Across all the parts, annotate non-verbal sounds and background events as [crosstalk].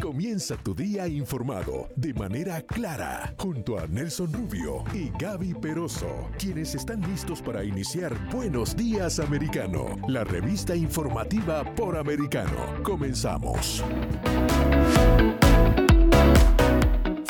Comienza tu día informado de manera clara junto a Nelson Rubio y Gaby Peroso, quienes están listos para iniciar Buenos Días Americano, la revista informativa por americano. Comenzamos.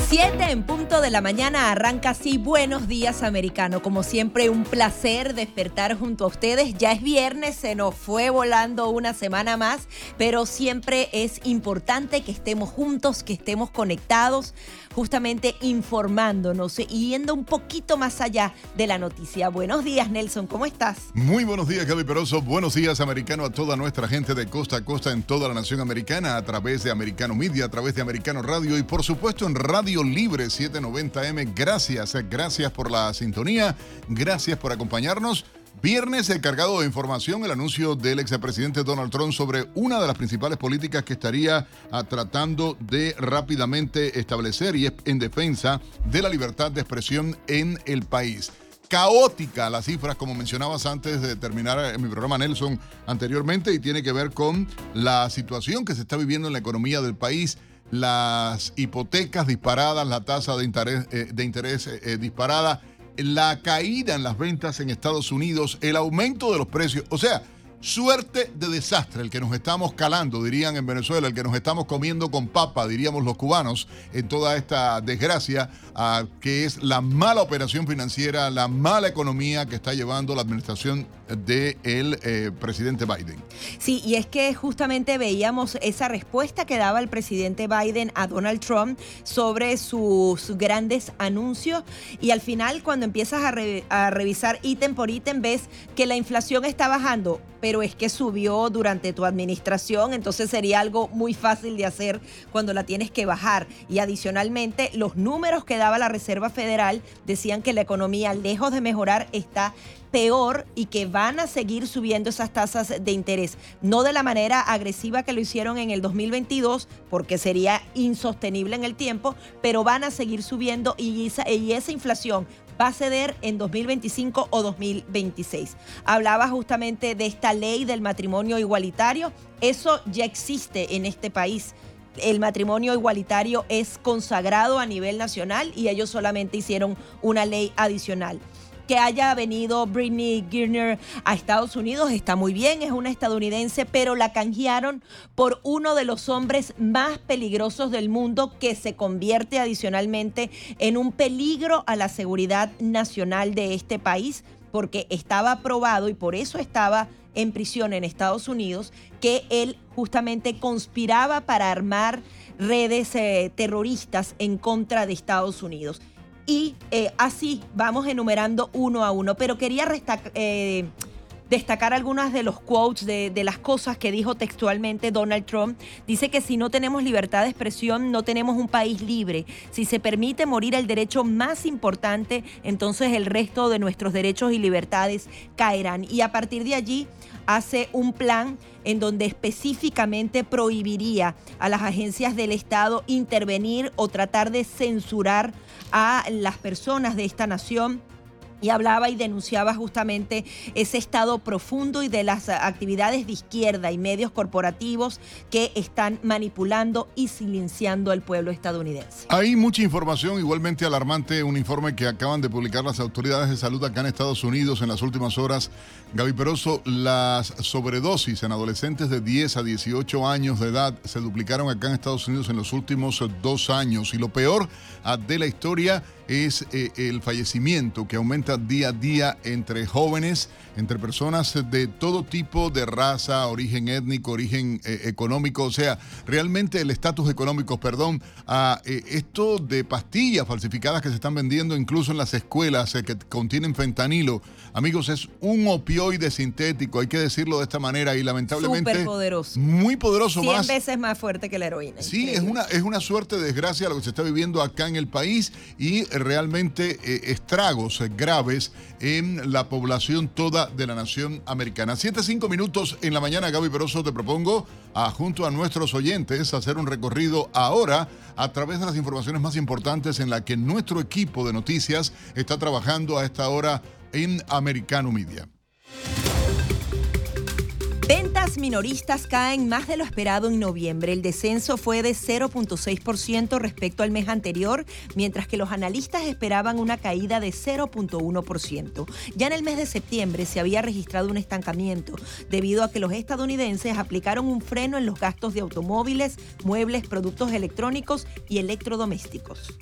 7 en punto de la mañana arranca así Buenos Días Americano. Como siempre, un placer despertar junto a ustedes. Ya es viernes, se nos fue volando una semana más, pero siempre es importante que estemos juntos, que estemos conectados justamente informándonos y yendo un poquito más allá de la noticia. Buenos días, Nelson, ¿cómo estás? Muy buenos días, Gaby Peroso. Buenos días, americano, a toda nuestra gente de costa a costa en toda la nación americana, a través de Americano Media, a través de Americano Radio y, por supuesto, en Radio Libre 790M. Gracias, gracias por la sintonía, gracias por acompañarnos. Viernes, el cargado de información, el anuncio del expresidente Donald Trump sobre una de las principales políticas que estaría ah, tratando de rápidamente establecer y es en defensa de la libertad de expresión en el país. Caótica las cifras, como mencionabas antes de terminar en mi programa Nelson anteriormente, y tiene que ver con la situación que se está viviendo en la economía del país las hipotecas disparadas, la tasa de interés, eh, de eh, eh, disparada la caída en las ventas en Estados Unidos, el aumento de los precios, o sea, suerte de desastre el que nos estamos calando, dirían en Venezuela, el que nos estamos comiendo con papa, diríamos los cubanos, en toda esta desgracia que es la mala operación financiera, la mala economía que está llevando la administración del de eh, presidente Biden. Sí, y es que justamente veíamos esa respuesta que daba el presidente Biden a Donald Trump sobre sus grandes anuncios y al final cuando empiezas a, a revisar ítem por ítem ves que la inflación está bajando, pero es que subió durante tu administración, entonces sería algo muy fácil de hacer cuando la tienes que bajar. Y adicionalmente, los números que daba la Reserva Federal decían que la economía, lejos de mejorar, está peor y que van a seguir subiendo esas tasas de interés. No de la manera agresiva que lo hicieron en el 2022, porque sería insostenible en el tiempo, pero van a seguir subiendo y esa, y inflación va a ceder en 2025 o 2026. Hablaba justamente de esta ley del matrimonio igualitario. Eso ya existe en este país el matrimonio igualitario es consagrado a nivel nacional y ellos solamente hicieron una ley adicional que haya venido Britney Girner a Estados Unidos está muy bien, es una estadounidense, pero la canjearon por uno de los hombres más peligrosos del mundo que se convierte adicionalmente en un peligro a la seguridad nacional de este país porque estaba probado y por eso estaba en prisión en Estados Unidos, que él justamente conspiraba para armar redes eh, terroristas en contra de Estados Unidos y eh, así vamos enumerando uno a uno. Pero quería eh, destacar algunas de los quotes de, de, las cosas que dijo textualmente Donald Trump. Dice que si no tenemos libertad de expresión, no tenemos un país libre. Si se permite morir el derecho más importante, entonces el resto de nuestros derechos y libertades caerán. Y a partir de allí hace un plan en donde específicamente prohibiría a las agencias del Estado intervenir o tratar de censurar a las personas de esta nación y hablaba y denunciaba justamente ese estado profundo y de las actividades de izquierda y medios corporativos que están manipulando y silenciando al pueblo estadounidense. Hay mucha información, igualmente alarmante, un informe que acaban de publicar las autoridades de salud acá en Estados Unidos en las últimas horas. Gaby Peroso, las sobredosis en adolescentes de 10 a 18 años de edad se duplicaron acá en Estados Unidos en los últimos dos años. Y lo peor de la historia es eh, el fallecimiento que aumenta día a día entre jóvenes, entre personas de todo tipo de raza, origen étnico, origen eh, económico, o sea, realmente el estatus económico, perdón, a eh, esto de pastillas falsificadas que se están vendiendo incluso en las escuelas que contienen fentanilo. Amigos, es un opioide sintético, hay que decirlo de esta manera y lamentablemente... Súper poderoso. Muy poderoso. 100 veces más fuerte que la heroína. Sí, es una, es una suerte de desgracia lo que se está viviendo acá en el país y realmente eh, estragos graves en la población toda de la nación americana. Siete, cinco minutos en la mañana, Gaby Peroso, te propongo, a, junto a nuestros oyentes, hacer un recorrido ahora a través de las informaciones más importantes en la que nuestro equipo de noticias está trabajando a esta hora en Americano Media. Ventas minoristas caen más de lo esperado en noviembre. El descenso fue de 0.6% respecto al mes anterior, mientras que los analistas esperaban una caída de 0.1%. Ya en el mes de septiembre se había registrado un estancamiento debido a que los estadounidenses aplicaron un freno en los gastos de automóviles, muebles, productos electrónicos y electrodomésticos.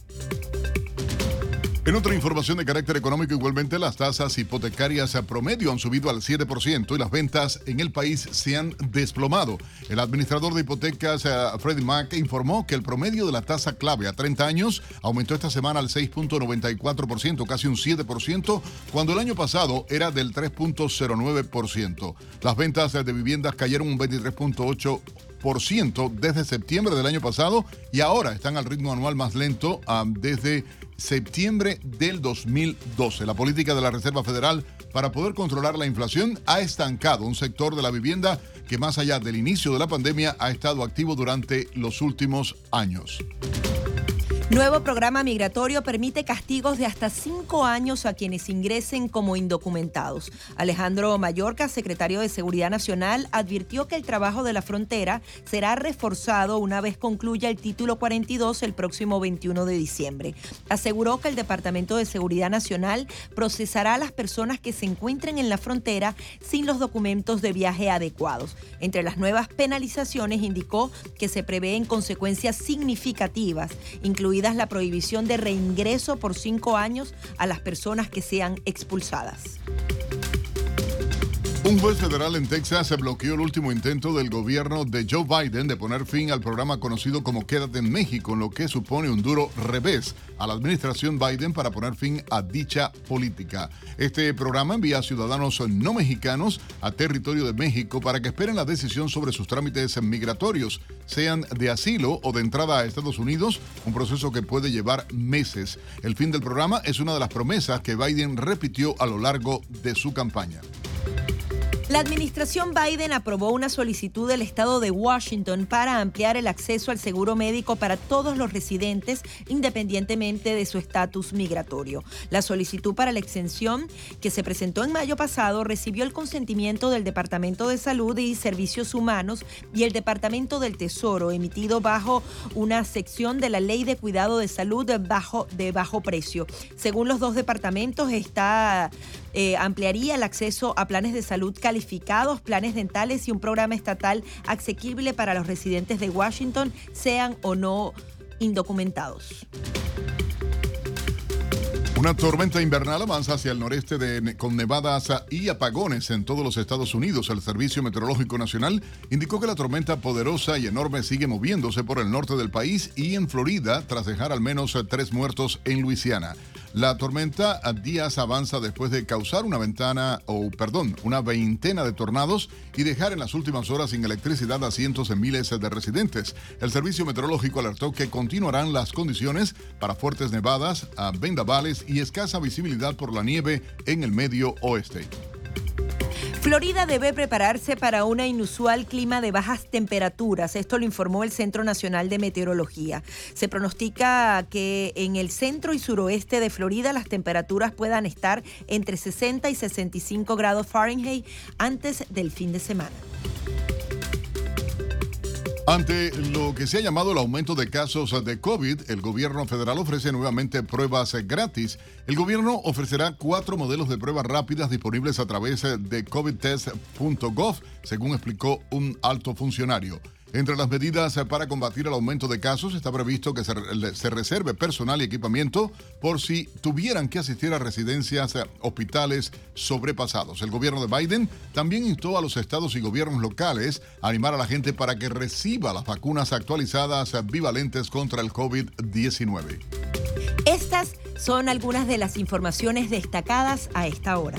En otra información de carácter económico, igualmente las tasas hipotecarias a promedio han subido al 7% y las ventas en el país se han desplomado. El administrador de hipotecas, eh, Freddie Mac, informó que el promedio de la tasa clave a 30 años aumentó esta semana al 6.94%, casi un 7%, cuando el año pasado era del 3.09%. Las ventas de viviendas cayeron un 23.8% desde septiembre del año pasado y ahora están al ritmo anual más lento desde septiembre del 2012. La política de la Reserva Federal para poder controlar la inflación ha estancado un sector de la vivienda que más allá del inicio de la pandemia ha estado activo durante los últimos años. Nuevo programa migratorio permite castigos de hasta cinco años a quienes ingresen como indocumentados. Alejandro Mallorca, secretario de Seguridad Nacional, advirtió que el trabajo de la frontera será reforzado una vez concluya el título 42 el próximo 21 de diciembre. Aseguró que el Departamento de Seguridad Nacional procesará a las personas que se encuentren en la frontera sin los documentos de viaje adecuados. Entre las nuevas penalizaciones indicó que se prevén consecuencias significativas, la prohibición de reingreso por cinco años a las personas que sean expulsadas. Un juez federal en Texas se bloqueó el último intento del gobierno de Joe Biden de poner fin al programa conocido como Quédate en México, lo que supone un duro revés a la administración Biden para poner fin a dicha política. Este programa envía a ciudadanos no mexicanos a territorio de México para que esperen la decisión sobre sus trámites migratorios, sean de asilo o de entrada a Estados Unidos, un proceso que puede llevar meses. El fin del programa es una de las promesas que Biden repitió a lo largo de su campaña. La administración Biden aprobó una solicitud del estado de Washington para ampliar el acceso al seguro médico para todos los residentes independientemente de su estatus migratorio. La solicitud para la exención que se presentó en mayo pasado recibió el consentimiento del Departamento de Salud y Servicios Humanos y el Departamento del Tesoro, emitido bajo una sección de la Ley de Cuidado de Salud bajo, de bajo precio. Según los dos departamentos, está eh, ampliaría el acceso a planes de salud calificados, planes dentales y un programa estatal asequible para los residentes de Washington, sean o no indocumentados. Una tormenta invernal avanza hacia el noreste de, con nevadas y apagones en todos los Estados Unidos. El Servicio Meteorológico Nacional indicó que la tormenta poderosa y enorme sigue moviéndose por el norte del país y en Florida tras dejar al menos tres muertos en Luisiana. La tormenta a días avanza después de causar una ventana, o perdón, una veintena de tornados y dejar en las últimas horas sin electricidad a cientos de miles de residentes. El servicio meteorológico alertó que continuarán las condiciones para fuertes nevadas, vendavales y escasa visibilidad por la nieve en el medio oeste. Florida debe prepararse para una inusual clima de bajas temperaturas. Esto lo informó el Centro Nacional de Meteorología. Se pronostica que en el centro y suroeste de Florida las temperaturas puedan estar entre 60 y 65 grados Fahrenheit antes del fin de semana. Ante lo que se ha llamado el aumento de casos de COVID, el gobierno federal ofrece nuevamente pruebas gratis. El gobierno ofrecerá cuatro modelos de pruebas rápidas disponibles a través de covidtest.gov, según explicó un alto funcionario. Entre las medidas para combatir el aumento de casos está previsto que se, reserve personal y equipamiento por si tuvieran que asistir a residencias, hospitales sobrepasados. El gobierno de Biden también instó a los estados y gobiernos locales a animar a la gente para que reciba las vacunas actualizadas bivalentes contra el COVID-19. Estas son algunas de las informaciones destacadas a esta hora.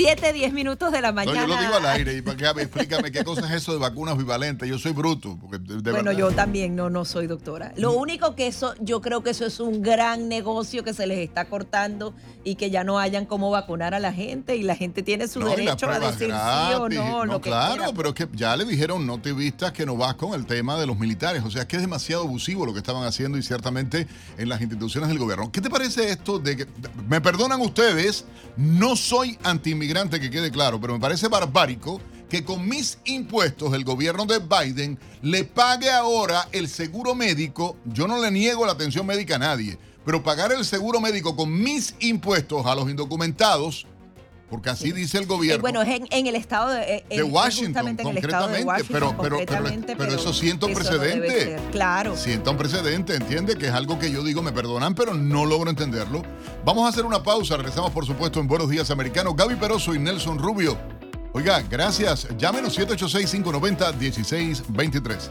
7, 10 minutos de la mañana. No, yo lo digo al aire. Y [laughs] para que, explícame qué cosa es eso de vacunas bivalentes. Yo soy bruto. Porque bueno, yo también no, no soy doctora. Lo único que eso, yo creo que eso es un gran negocio que se les está cortando y que ya no hayan cómo vacunar a la gente y la gente tiene su derecho a decir sí o no. no claro, pero es que ya le dijeron no te vistas que no vas con el tema de los militares. O sea, que es demasiado abusivo lo que estaban haciendo y ciertamente en las instituciones del gobierno. ¿Qué te parece esto de que, me perdonan ustedes, no soy que quede claro, pero me parece barbárico que con mis impuestos el gobierno de Biden le pague ahora el seguro médico, yo no le niego la atención médica a nadie, pero pagar el seguro médico con mis impuestos a los indocumentados, porque así dice el gobierno. Eh, bueno, es en, el estado de, eh, Washington, concretamente, pero, pero, pero, eso sienta un precedente. claro. Sienta un precedente, entiende que es algo que yo digo, me perdonan, pero no logro entenderlo. Vamos a hacer una pausa, regresamos por supuesto en Buenos Días Americanos. Gaby Peroso y Nelson Rubio. Oiga, gracias. Llámenos 786-590-1623.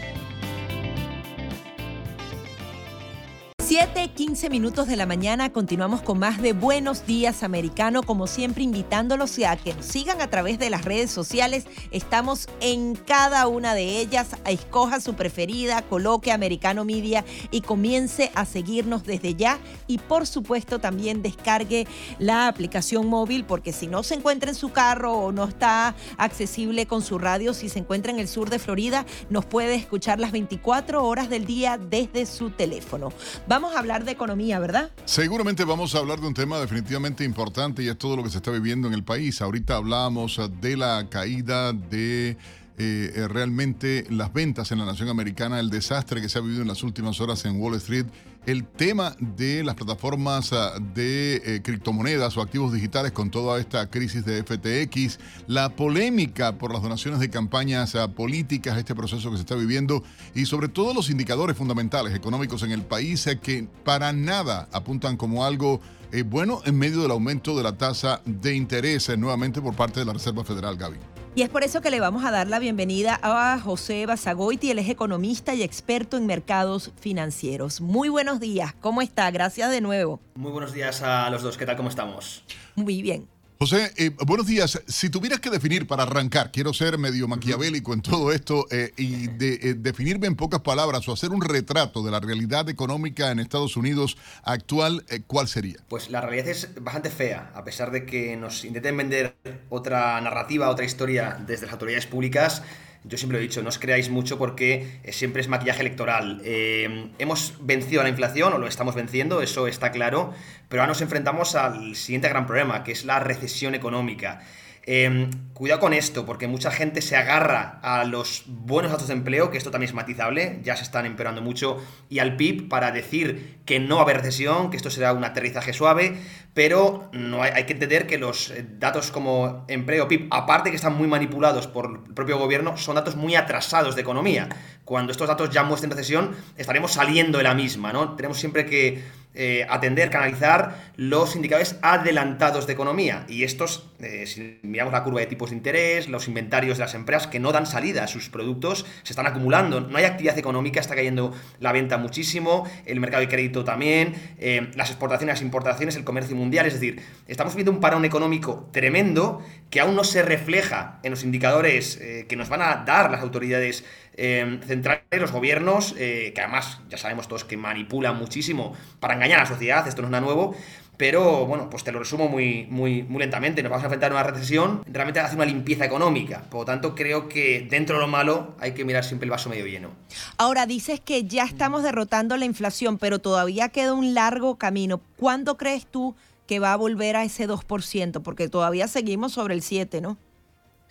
7, 15 minutos de la mañana continuamos con más de Buenos Días Americano, como siempre invitándolos a que nos sigan a través de las redes sociales. Estamos en cada una de ellas. Escoja su preferida, coloque Americano Media y comience a seguirnos desde ya. Y por supuesto también descargue la aplicación móvil porque si no se encuentra en su carro o no está accesible con su radio, si se encuentra en el sur de Florida, nos puede escuchar las 24 horas del día desde su teléfono. Vamos vamos a hablar de economía, ¿verdad? Seguramente vamos a hablar de un tema definitivamente importante y es todo lo que se está viviendo en el país. Ahorita hablamos de la caída de eh, eh, realmente las ventas en la nación americana, el desastre que se ha vivido en las últimas horas en Wall Street, el tema de las plataformas ah, de eh, criptomonedas o activos digitales con toda esta crisis de FTX, la polémica por las donaciones de campañas ah, políticas, este proceso que se está viviendo y sobre todo los indicadores fundamentales económicos en el país que para nada apuntan como algo bueno en medio del aumento de la tasa de interés nuevamente por parte de la Reserva Federal, Gaby. Y es por eso que le vamos a dar la bienvenida a José Basagoiti, él es economista y experto en mercados financieros. Muy buenos días, ¿cómo está? Gracias de nuevo. Muy buenos días a los dos, ¿qué tal? ¿Cómo estamos? Muy bien. José, eh, buenos días. Si tuvieras que definir para arrancar, quiero ser medio maquiavélico en todo esto eh, y de, eh, definirme en pocas palabras o hacer un retrato de la realidad económica en Estados Unidos actual, ¿cuál sería? Pues la realidad es bastante fea, a pesar de que nos intenten vender otra narrativa, otra historia desde las autoridades públicas yo siempre lo he dicho, no os creáis mucho porque eh, siempre es maquillaje electoral. Eh, hemos vencido a la inflación, o lo estamos venciendo, eso está claro, pero ahora nos enfrentamos al siguiente gran problema, que es la recesión económica. Em, cuidado con esto, porque mucha gente se agarra a los buenos datos de empleo, que esto también es matizable, ya se están empeorando mucho, y al PIB para decir que no va a haber recesión, que esto será un aterrizaje suave, pero no hay, que entender que los eh, datos como empleo, PIB, aparte que están muy manipulados por el propio gobierno, son datos muy atrasados de economía. Cuando estos datos ya muestren recesión, estaremos saliendo de la misma, ¿no? Tenemos siempre que eh, atender, canalizar los indicadores adelantados de economía. Y estos, eh, si miramos la curva de tipos de interés, los inventarios de las empresas que no dan salida a sus productos, se están acumulando. No hay actividad económica, está cayendo la venta muchísimo, el mercado de crédito también, eh, las exportaciones, las importaciones, el comercio mundial. Es decir, estamos viendo un parón económico tremendo que aún no se refleja en los indicadores que nos van a dar las autoridades centrales, los gobiernos, que además ya sabemos todos que manipulan muchísimo para engañar a la sociedad, esto no es nada nuevo, pero bueno, pues te lo resumo muy, muy, muy lentamente. Nos vamos a enfrentar a una recesión, realmente hace una limpieza económica. Por lo tanto, creo que dentro de lo malo hay que mirar siempre el vaso medio lleno. Ahora dices que ya estamos derrotando la inflación, pero todavía queda un largo camino. ¿Cuándo crees tú que va a volver a ese 2%? Porque todavía seguimos sobre el 7%, ¿no?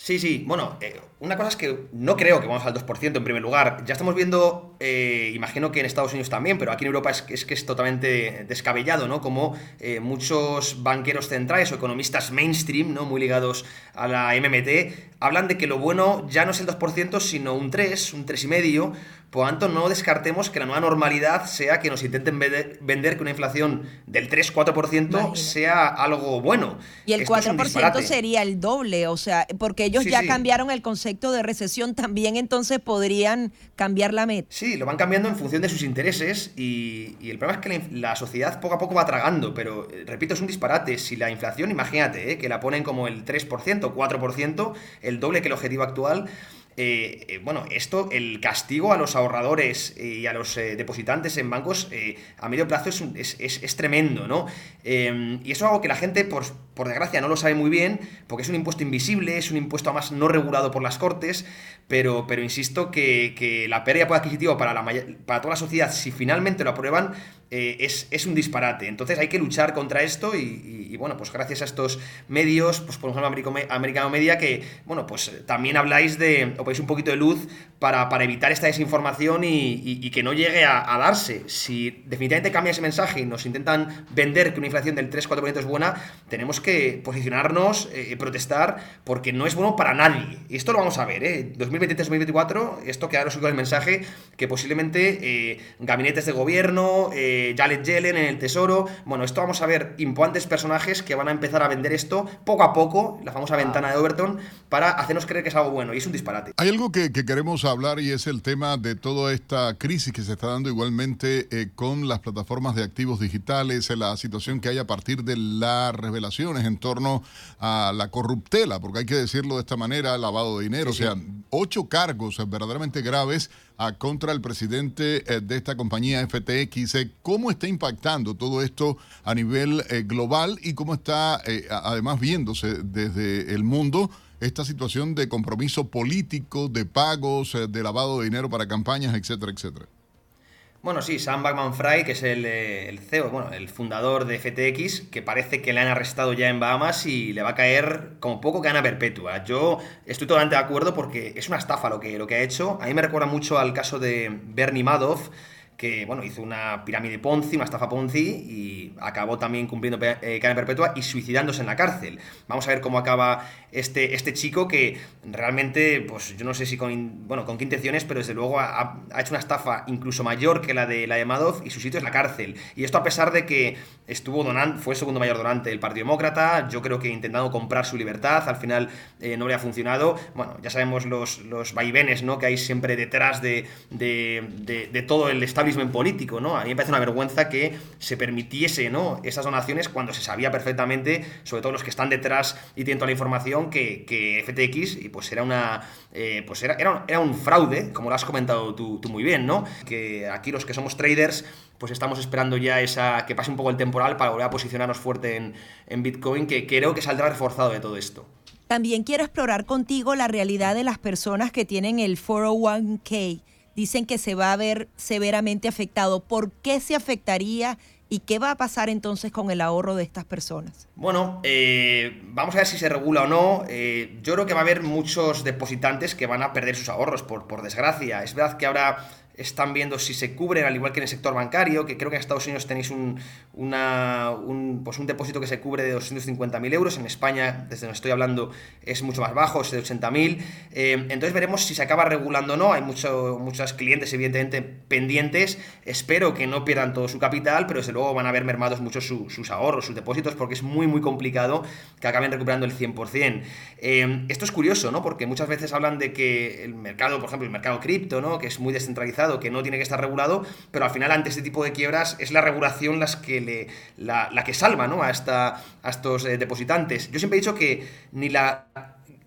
Sí, sí. Bueno, eh, una cosa es que no creo que vamos al 2% en primer lugar. Ya estamos viendo, eh, imagino que en Estados Unidos también, pero aquí en Europa es, es que es totalmente descabellado, ¿no? Como eh, muchos banqueros centrales o economistas mainstream, ¿no? Muy ligados a la MMT, hablan de que lo bueno ya no es el 2%, sino un 3, un 3,5%, Por lo tanto, no descartemos que la nueva normalidad sea que nos intenten vender que una inflación del 3-4% sea algo bueno. Y el 4% sería el doble, o sea, porque ellos ya cambiaron el concepto de recesión, también entonces podrían cambiar la meta. Sí, lo van cambiando en función de sus intereses y, el problema es que la, sociedad poco a poco va tragando, pero eh, repito, es un disparate. Si la inflación, imagínate, eh, que la ponen como el 3%, 4%, el doble que el objetivo actual, eh, eh, bueno, esto, el castigo a los ahorradores y a los eh, depositantes en bancos a medio plazo es, es, tremendo, ¿no? Y eso es algo que la gente, por, por, desgracia, no lo sabe muy bien, porque es un impuesto invisible, es un impuesto además no regulado por las cortes, pero, pero insisto que, la pérdida de adquisitivo para, la, para toda la sociedad, si finalmente lo aprueban, es, es, un disparate. Entonces hay que luchar contra esto y, bueno, pues gracias a estos medios, pues por ejemplo Americano Media, que bueno, pues también habláis de, o un poquito de luz para, evitar esta desinformación y, que no llegue a, darse. Si definitivamente cambia ese mensaje y nos intentan vender que una inflación del 3-4% es buena, tenemos que posicionarnos, eh, protestar, porque no es bueno para nadie. Y esto lo vamos a ver, ¿eh? 2023-2024, esto quedaros con el mensaje que posiblemente eh, gabinetes de gobierno, eh, Janet Yellen en el Tesoro, bueno, esto vamos a ver imponentes personajes que van a empezar a vender esto poco a poco, la famosa ventana de Overton, para hacernos creer que es algo bueno. Y es un disparate. Hay algo que, queremos hablar y es el tema de toda esta crisis que se está dando igualmente eh, con las plataformas de activos digitales, la situación que hay a partir de las revelaciones en torno a la corruptela, porque hay que decirlo de esta manera, lavado de dinero, o sea, ocho cargos verdaderamente graves a contra el presidente eh, de esta compañía FTX. Eh, ¿Cómo está impactando todo esto a nivel global y cómo está además viéndose desde el mundo? esta situación de compromiso político, de pagos, eh, de lavado de dinero para campañas, etcétera, etcétera. Bueno, sí, Sam Backman Fry, que es el, eh, el, CEO, bueno, el fundador de FTX, que parece que le han arrestado ya en Bahamas y le va a caer como poco gana perpetua. Yo estoy totalmente de acuerdo porque es una estafa lo que, lo que ha hecho. A mí me recuerda mucho al caso de Bernie Madoff, que bueno, hizo una pirámide Ponzi, una estafa Ponzi y acabó también cumpliendo eh, cadena perpetua y suicidándose en la cárcel. Vamos a ver cómo acaba este, este chico que realmente, pues yo no sé si con, bueno, con qué intenciones, pero desde luego ha, hecho una estafa incluso mayor que la de la de Madoff y su sitio es la cárcel. Y esto a pesar de que estuvo donando, fue segundo mayor donante del Partido Demócrata, yo creo que intentando comprar su libertad, al final eh, no le ha funcionado. Bueno, ya sabemos los, los vaivenes ¿no? que hay siempre detrás de, de, de todo el en político, ¿no? A mí me parece una vergüenza que se permitiese, ¿no? Esas donaciones cuando se sabía perfectamente, sobre todo los que están detrás y tienen toda la información, que, que FTX y pues era una eh, pues era, era, un fraude, como lo has comentado tú, muy bien, ¿no? Que aquí los que somos traders pues estamos esperando ya esa que pase un poco el temporal para volver a posicionarnos fuerte en, en Bitcoin, que creo que saldrá reforzado de todo esto. También quiero explorar contigo la realidad de las personas que tienen el 401k dicen que se va a ver severamente afectado. ¿Por qué se afectaría y qué va a pasar entonces con el ahorro de estas personas? Bueno, eh, vamos a ver si se regula o no. Eh, yo creo que va a haber muchos depositantes que van a perder sus ahorros, por, por desgracia. Es verdad que ahora están viendo si se cubren, al igual que en el sector bancario, que creo que en Estados Unidos tenéis un, un, pues un depósito que se cubre de 250.000 euros, en España, desde donde estoy hablando, es mucho más bajo, es de 80.000. Eh, entonces veremos si se acaba regulando o no, hay mucho, muchos clientes evidentemente pendientes, espero que no pierdan todo su capital, pero desde luego van a ver mermados muchos sus ahorros, sus depósitos, porque es muy muy complicado que acaben recuperando el 100%. Eh, esto es curioso, ¿no? Porque muchas veces hablan de que el mercado, por ejemplo, el mercado cripto, ¿no? Que es muy descentralizado, que no tiene que estar regulado, pero al final ante este tipo de quiebras es la regulación las que le, la, que salva ¿no? a, esta, a estos eh, depositantes. Yo siempre he dicho que ni la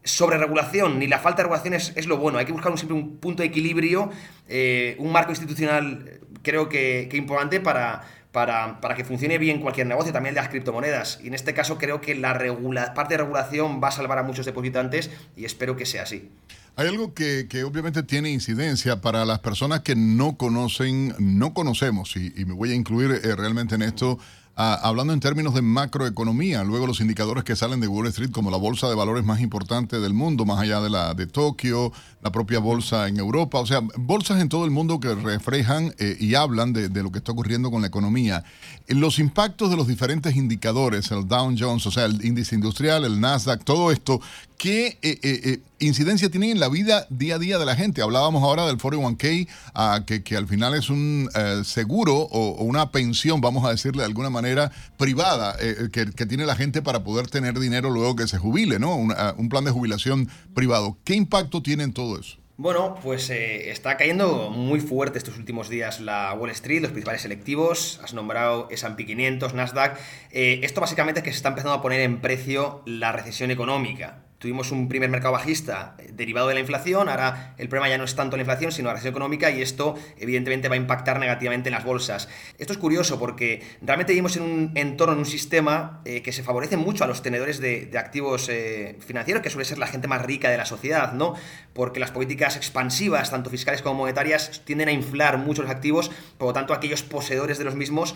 sobreregulación ni la falta de regulación es, lo bueno, hay que buscar siempre un punto de equilibrio, eh, un marco institucional creo que, importante para, para, que funcione bien cualquier negocio, también el de las criptomonedas. Y en este caso creo que la parte de regulación va a salvar a muchos depositantes y espero que sea así. Hay algo que, obviamente tiene incidencia para las personas que no conocen, no conocemos, y, me voy a incluir eh, realmente en esto, hablando en términos de macroeconomía, luego los indicadores que salen de Wall Street como la bolsa de valores más importante del mundo, más allá de la de Tokio, la propia bolsa en Europa, o sea, bolsas en todo el mundo que reflejan eh, y hablan de, lo que está ocurriendo con la economía. Los impactos de los diferentes indicadores, el Dow Jones, o sea, el índice industrial, el Nasdaq, todo esto, ¿qué eh, eh, incidencia tienen en la vida día a día de la gente? Hablábamos ahora del 401k, uh, que, que, al final es un seguro o, una pensión, vamos a decirle de alguna manera, privada, que, que, tiene la gente para poder tener dinero luego que se jubile, ¿no? Un, plan de jubilación privado. ¿Qué impacto tiene en todo eso? Bueno, pues eh, está cayendo muy fuerte estos últimos días la Wall Street, los principales selectivos. Has nombrado S&P 500, Nasdaq. Eh, esto básicamente es que se está empezando a poner en precio la recesión económica tuvimos un primer mercado bajista eh, derivado de la inflación, ahora el problema ya no es tanto la inflación, sino la recesión económica y esto evidentemente va a impactar negativamente en las bolsas. Esto es curioso porque realmente vivimos en un entorno, en un sistema eh, que se favorece mucho a los tenedores de, activos eh, financieros, que suele ser la gente más rica de la sociedad, ¿no? Porque las políticas expansivas, tanto fiscales como monetarias, tienden a inflar mucho los activos, por lo tanto aquellos poseedores de los mismos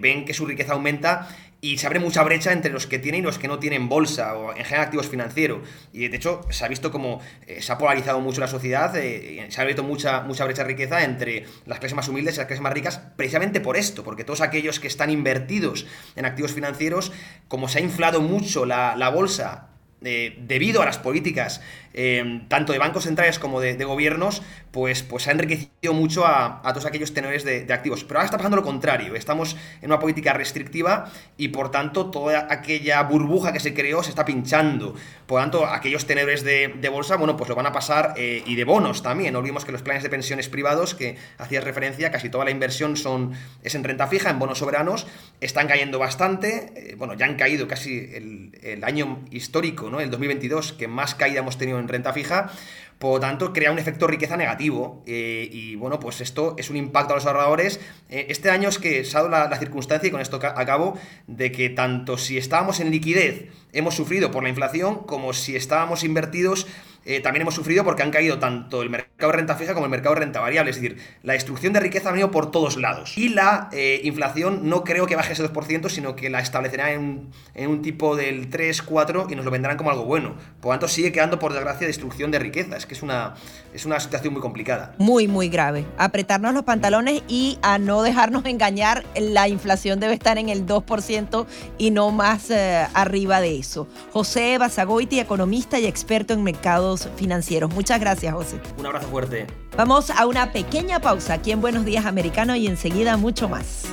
ven que su riqueza aumenta y se abre mucha brecha entre los que tienen y los que no tienen bolsa o en general activos financieros. Y de hecho se ha visto como eh, se ha polarizado mucho la sociedad, eh, se ha abierto mucha, mucha brecha de riqueza entre las clases más humildes y las clases más ricas, precisamente por esto, porque todos aquellos que están invertidos en activos financieros, como se ha inflado mucho la, la bolsa eh, debido a las políticas eh, tanto de bancos centrales como de, gobiernos, pues, pues ha enriquecido mucho a, todos aquellos tenores de, activos. Pero ahora está pasando lo contrario, estamos en una política restrictiva y por tanto toda aquella burbuja que se creó se está pinchando. Por tanto, aquellos tenedores de, bolsa, bueno, pues lo van a pasar eh, y de bonos también. No olvidemos que los planes de pensiones privados, que hacías referencia, casi toda la inversión son, es en renta fija, en bonos soberanos, están cayendo bastante. bueno, ya han caído casi el, el año histórico ¿no? el 2022, que más caída hemos tenido en renta fija, por lo tanto crea un efecto riqueza negativo eh, y bueno, pues esto es un impacto a los ahorradores. Eh, este año es que ha dado la, la, circunstancia, y con esto acabo, de que tanto si estábamos en liquidez hemos sufrido por la inflación, como si estábamos invertidos eh, también hemos sufrido porque han caído tanto el mercado de renta fija como el mercado de renta variable. Es decir, la destrucción de riqueza ha venido por todos lados. Y la eh, inflación no creo que baje ese 2%, sino que la establecerá en, un tipo del 3, 4 y nos lo venderán como algo bueno. Por lo tanto, sigue quedando, por desgracia, destrucción de riqueza. Es que es una, es una situación muy complicada. Muy, muy grave. Apretarnos los pantalones y a no dejarnos engañar, la inflación debe estar en el 2% y no más eh, arriba de eso. José Basagoiti, economista y experto en mercados financieros. Muchas gracias, José. Un abrazo fuerte. Vamos a una pequeña pausa aquí en Buenos Días Americano y enseguida mucho más.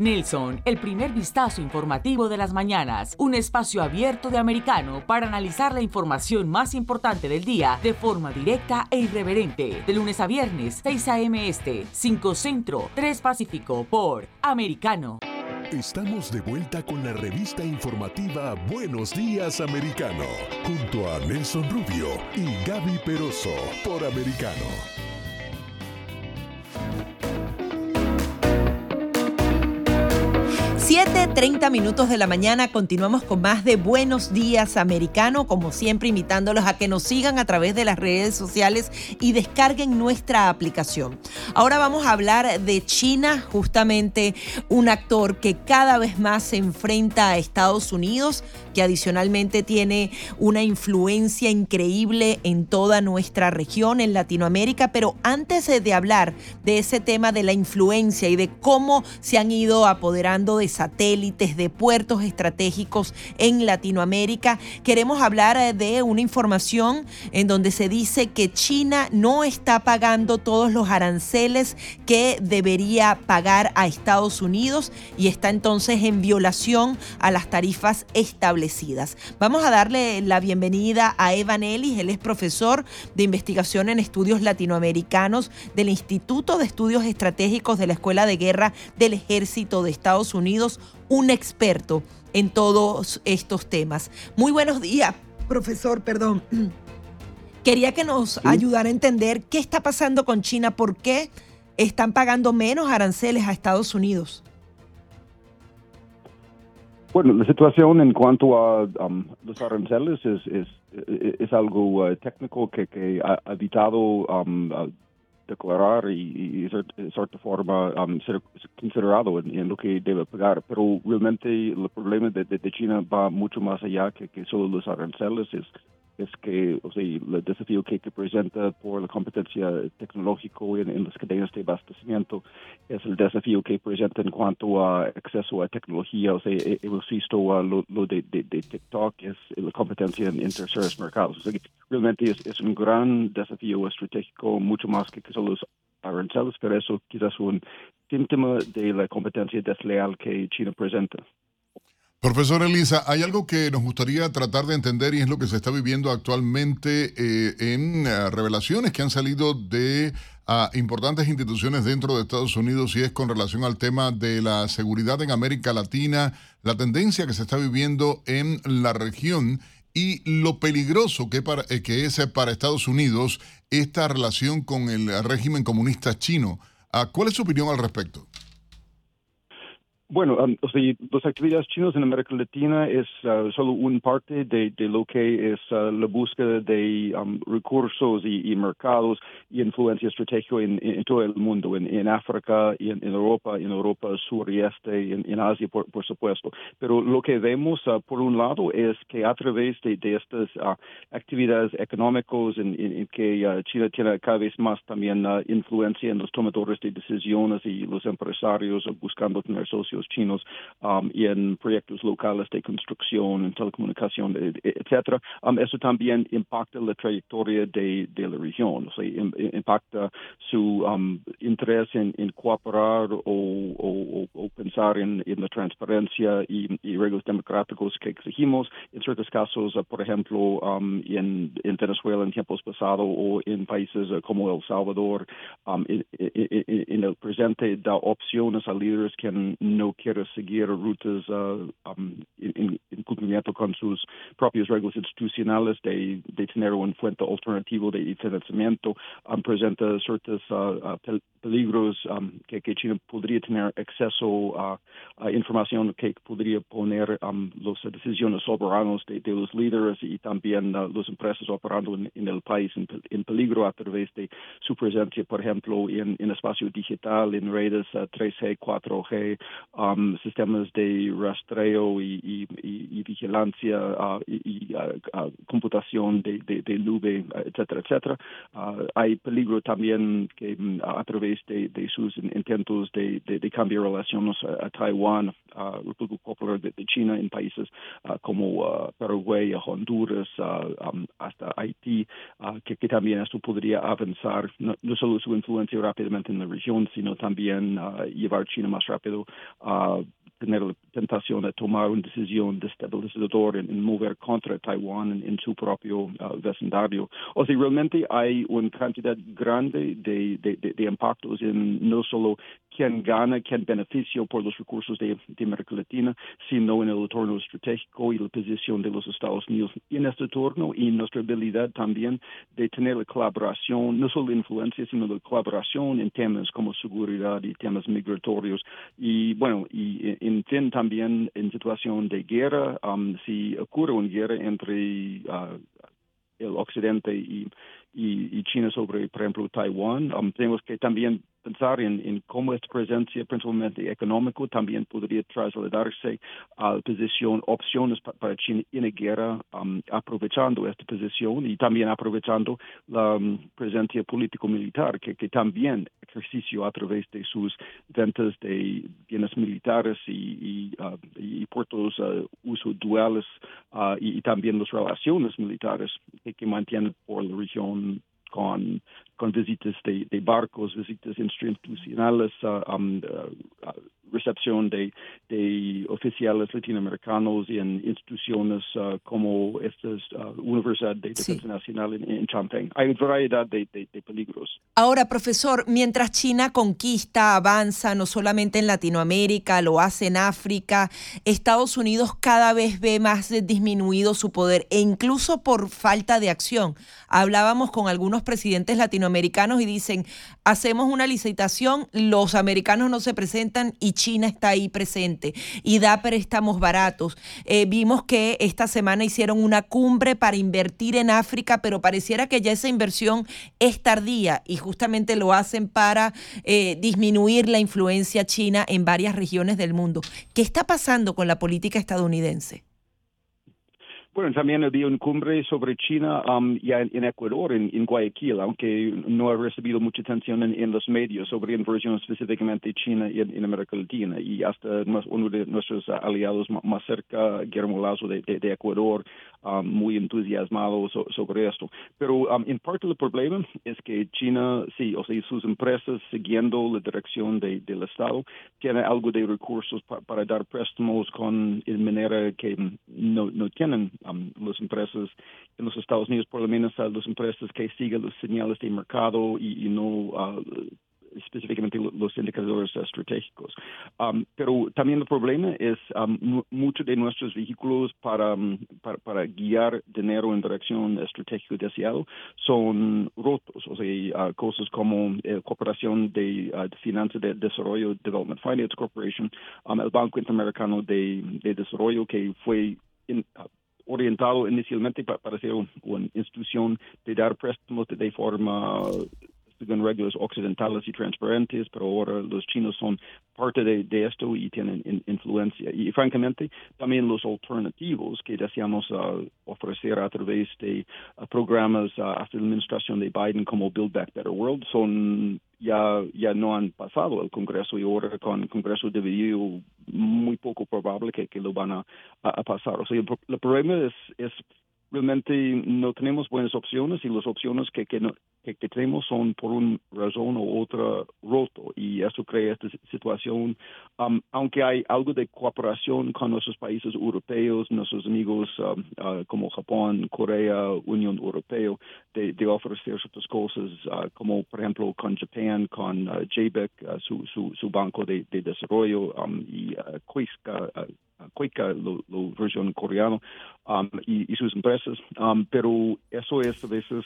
Nelson, el primer vistazo informativo de las mañanas, un espacio abierto de americano para analizar la información más importante del día de forma directa e irreverente, de lunes a viernes, 6 a.m. Este, 5 Centro, 3 Pacífico, por Americano. Estamos de vuelta con la revista informativa Buenos Días Americano, junto a Nelson Rubio y Gaby Peroso por Americano. 7:30 minutos de la mañana continuamos con más de Buenos Días Americano, como siempre invitándolos a que nos sigan a través de las redes sociales y descarguen nuestra aplicación. Ahora vamos a hablar de China, justamente un actor que cada vez más se enfrenta a Estados Unidos, que adicionalmente tiene una influencia increíble en toda nuestra región, en Latinoamérica, pero antes de hablar de ese tema de la influencia y de cómo se han ido apoderando de satélites, de puertos estratégicos en Latinoamérica. Queremos hablar de una información en donde se dice que China no está pagando todos los aranceles que debería pagar a Estados Unidos y está entonces en violación a las tarifas establecidas. Vamos a darle la bienvenida a Evan Ellis, él es profesor de investigación en estudios latinoamericanos del Instituto de Estudios Estratégicos de la Escuela de Guerra del Ejército de Estados Unidos un experto en todos estos temas. Muy buenos días, profesor, perdón. [clears throat] Quería que nos sí. ayudara a entender qué está pasando con China, por qué están pagando menos aranceles a Estados Unidos. Bueno, la situación en cuanto a um, los aranceles es, es, es algo uh, técnico que, que, ha evitado um, uh, declarar y, de cierta forma ser considerado en, lo que debe pagar. Pero realmente el problema de, de, China va mucho más allá que, que solo los aranceles. Es, es que o sea, el desafío que, presenta por la competencia tecnológica en, en, las cadenas de abastecimiento es el desafío que presenta en cuanto a acceso a tecnología. O sea, hemos visto lo, lo de, TikTok, es la competencia en, terceros mercados. O sea, realmente es, un gran desafío estratégico, mucho más que, que solo los aranceles, pero eso quizás un síntoma de la competencia desleal que China presenta. Profesor Elisa, hay algo que nos gustaría tratar de entender y es lo que se está viviendo actualmente eh, en eh, revelaciones que han salido de ah, importantes instituciones dentro de Estados Unidos y es con relación al tema de la seguridad en América Latina, la tendencia que se está viviendo en la región y lo peligroso que, eh, es para Estados Unidos esta relación con el régimen comunista chino. Ah, ¿Cuál es su opinión al respecto? Bueno, um, las actividades chinas en América Latina es uh, solo una parte de, lo que es uh, la búsqueda de um, recursos y, mercados y influencia estratégica en, todo el mundo, en, África, en, Europa, en Europa sur y este, en, Asia, por, supuesto. Pero lo que vemos, uh, por un lado, es que a través de, de estas actividades económicas en, que China tiene cada vez más también influencia en los tomadores de decisiones y los empresarios buscando tener socios chinos um, y en proyectos locales de construcción, en telecomunicación, etcétera. Um, eso también impacta la trayectoria de, de la región, o sea, impacta su um, interés en, cooperar o, o, pensar en, en, la transparencia y, y, reglas democráticos que exigimos. En ciertos casos, uh, por ejemplo, en, en, Venezuela en tiempos pasados o en países uh, como El Salvador, en, en, el presente da opciones a líderes que no quiere seguir rutas uh, um, en, cumplimiento con sus propias reglas institucionales de, tener un fuente alternativo de financiamiento, um, presenta ciertos uh, uh, peligros um, que, que, China podría tener acceso a, información que podría poner um, las decisiones soberanas de, los líderes y también uh, las empresas operando en, el país en, peligro a través de su presencia, por ejemplo, en, en espacio digital, en redes 3G, 4G, um, sistemas de rastreo y, vigilancia uh, y, uh, computación de, de, nube, etcétera, etcétera. hay peligro también que a través de, sus intentos de, cambiar relaciones a, Taiwán, a República Popular de, China en países como uh, Paraguay, Honduras, um, hasta Haití, ah, que, también esto podría avanzar, no, solo su influencia rápidamente en la región, sino también llevar China más rápido a tener la tentación de tomar una decisión destabilizadora en, en mover contra Taiwán en, su propio uh, vecindario. O sea, realmente hay una cantidad grande de, de, de, impactos en no solo quién gana, quién beneficia por los recursos de, América Latina, sino en el entorno estratégico y la posición de los Estados Unidos en este entorno y nuestra habilidad también de tener la colaboración, no solo la influencia, sino la colaboración en temas como seguridad y temas migratorios. Y bueno, y en fin también en situación de guerra, um, si ocurre una guerra entre uh, el occidente y, y, China sobre, por ejemplo, Taiwán, um, tenemos que también pensar en, cómo esta presencia, principalmente económica, también podría trasladarse a la posición, opciones para China en la guerra, aprovechando esta posición y también aprovechando la um, presencia político-militar, que, que, también ejercicio a través de sus ventas de bienes militares y, y, uh, puertos uh, duales uh, y, también las relaciones militares que, que mantienen por la región con, con visitas de, de barcos, visitas institucionales, uh, um, uh, recepción de, de, oficiales latinoamericanos y en instituciones uh, como esta Universidad de Defensa Nacional en, Champagne. Hay variedad de, de, peligros. Ahora, profesor, mientras China conquista, avanza, no solamente en Latinoamérica, lo hace en África, Estados Unidos cada vez ve más disminuido su poder e incluso por falta de acción. Hablábamos con algunos presidentes latinoamericanos y dicen, hacemos una licitación, los americanos no se presentan y China está ahí presente y da préstamos baratos. Eh, vimos que esta semana hicieron una cumbre para invertir en África, pero pareciera que ya esa inversión es tardía y justamente lo hacen para eh, disminuir la influencia china en varias regiones del mundo. ¿Qué está pasando con la política estadounidense? Bueno, también había una cumbre sobre China um, ya en, Ecuador, en, Guayaquil, aunque no ha recibido mucha atención en, los medios sobre inversión específicamente China en, América Latina. Y hasta uno de nuestros aliados más cerca, Guillermo Lazo de, Ecuador, um, muy entusiasmado sobre esto. Pero um, en parte el problema es que China, sí, o sea, sus empresas siguiendo la dirección del Estado, tiene algo de recursos para dar préstamos con en manera que no, no tienen um, las empresas en los Estados Unidos, por lo menos uh, las empresas que siguen los señales de mercado y, no uh, específicamente los indicadores estratégicos. Um, pero también el problema es um, muchos de nuestros vehículos para, um, para, guiar dinero en dirección estratégica deseado son rotos, o sea, uh, cosas como eh, cooperación de, uh, de finanzas de desarrollo, Development Finance Corporation, el Banco Interamericano de, de Desarrollo que fue uh, orientado inicialmente para, ser una institución de dar préstamos de forma según reglas occidentales y transparentes, pero ahora los chinos son parte de, esto y tienen influencia. Y francamente, también los alternativos que deseamos uh, ofrecer a través de uh, programas uh, hasta la administración de Biden como Build Back Better World son ya, ya no han pasado el Congreso y ahora con el Congreso dividido muy poco probable que, lo van a, pasar. O sea, el, problema es, es realmente no tenemos buenas opciones y las opciones que, que, que, tenemos son por una razón u otra roto y eso crea esta situación. Um, aunque hay algo de cooperación con nuestros países europeos, nuestros amigos um, uh, como Japón, Corea, Unión Europea, de, de ofrecer ciertas cosas, uh, como por ejemplo con Japón, con uh, JBEC, su, su, su, banco de, de desarrollo, um, y Cuica, la versión coreana, um, y, sus empresas, um, pero eso es a veces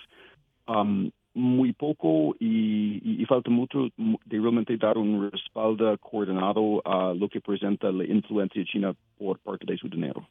um, muy poco y, falta mucho de realmente dar un respaldo coordinado a lo que presenta la influencia china por parte de su dinero.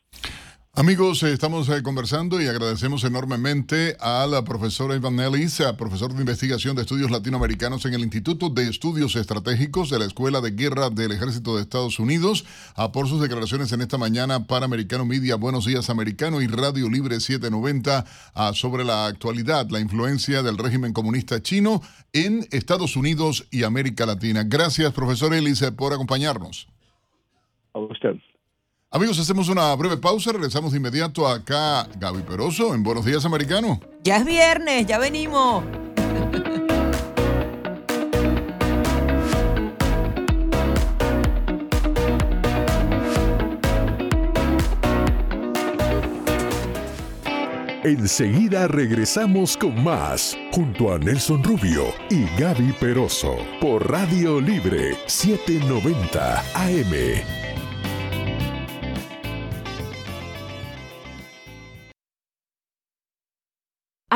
Amigos, eh, estamos eh, conversando y agradecemos enormemente a la profesora Ivan Nellis, profesor de investigación de estudios latinoamericanos en el Instituto de Estudios Estratégicos de la Escuela de Guerra del Ejército de Estados Unidos, por sus declaraciones en esta mañana para Americano Media, Buenos Días Americano y Radio Libre 790 sobre la actualidad, la influencia del régimen comunista chino en Estados Unidos y América Latina. Gracias, profesor Ellis, por acompañarnos. A usted. Amigos, hacemos una breve pausa, regresamos de inmediato acá, Gaby Peroso, en Buenos Días Americano. Ya es viernes, ya venimos. Enseguida regresamos con más, junto a Nelson Rubio y Gaby Peroso, por Radio Libre 790 AM.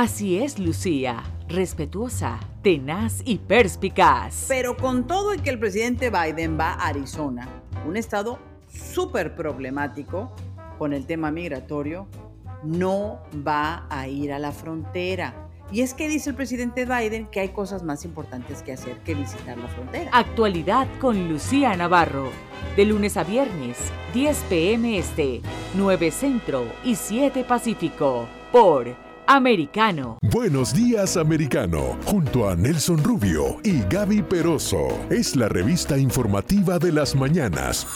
Así es, Lucía, respetuosa, tenaz y perspicaz. Pero con todo y que el presidente Biden va a Arizona, un estado súper problemático con el tema migratorio, no va a ir a la frontera. Y es que dice el presidente Biden que hay cosas más importantes que hacer que visitar la frontera. Actualidad con Lucía Navarro. De lunes a viernes, 10 pm este, 9 centro y 7 pacífico. Por Americano. Buenos días, Americano, junto a Nelson Rubio y Gaby Peroso. Es la revista informativa de las mañanas.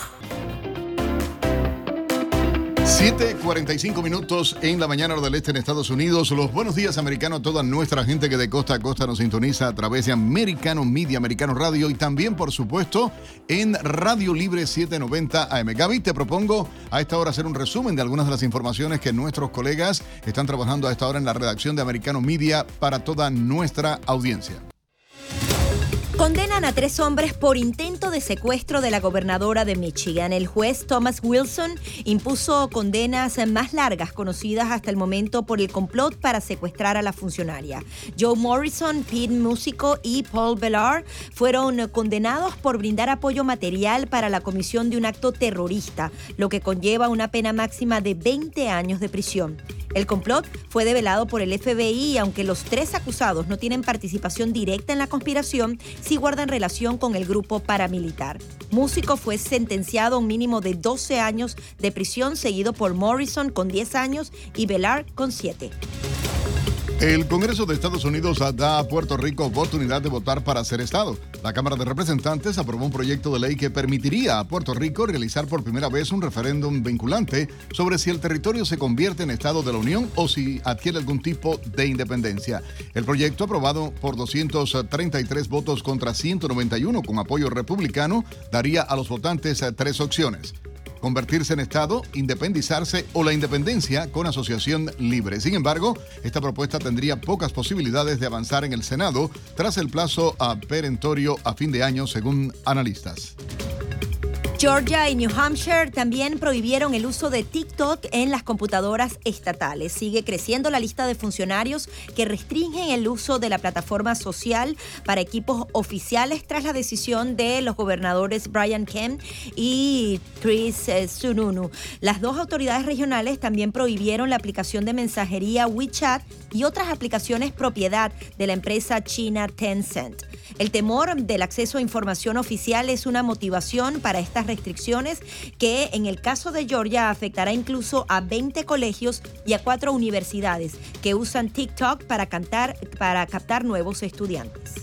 7:45 minutos en la mañana del este en Estados Unidos. Los buenos días, americano, a toda nuestra gente que de costa a costa nos sintoniza a través de Americano Media, Americano Radio y también, por supuesto, en Radio Libre 790 AM. Gaby, te propongo a esta hora hacer un resumen de algunas de las informaciones que nuestros colegas están trabajando a esta hora en la redacción de Americano Media para toda nuestra audiencia. Condenan a tres hombres por intento de secuestro de la gobernadora de Michigan. El juez Thomas Wilson impuso condenas más largas conocidas hasta el momento por el complot para secuestrar a la funcionaria. Joe Morrison, Pete Músico y Paul Bellar fueron condenados por brindar apoyo material para la comisión de un acto terrorista, lo que conlleva una pena máxima de 20 años de prisión. El complot fue develado por el FBI y aunque los tres acusados no tienen participación directa en la conspiración, sí guardan relación con el grupo paramilitar. Músico fue sentenciado a un mínimo de 12 años de prisión, seguido por Morrison con 10 años y Velar con 7. El Congreso de Estados Unidos da a Puerto Rico oportunidad de votar para ser Estado. La Cámara de Representantes aprobó un proyecto de ley que permitiría a Puerto Rico realizar por primera vez un referéndum vinculante sobre si el territorio se convierte en Estado de la Unión o si adquiere algún tipo de independencia. El proyecto, aprobado por 233 votos contra 191 con apoyo republicano, daría a los votantes tres opciones convertirse en Estado, independizarse o la independencia con asociación libre. Sin embargo, esta propuesta tendría pocas posibilidades de avanzar en el Senado tras el plazo a perentorio a fin de año, según analistas. Georgia y New Hampshire también prohibieron el uso de TikTok en las computadoras estatales. Sigue creciendo la lista de funcionarios que restringen el uso de la plataforma social para equipos oficiales tras la decisión de los gobernadores Brian Kemp y Chris eh, Sununu. Las dos autoridades regionales también prohibieron la aplicación de mensajería WeChat y otras aplicaciones propiedad de la empresa china Tencent. El temor del acceso a información oficial es una motivación para estas restricciones que en el caso de Georgia afectará incluso a 20 colegios y a cuatro universidades que usan TikTok para, cantar, para captar nuevos estudiantes.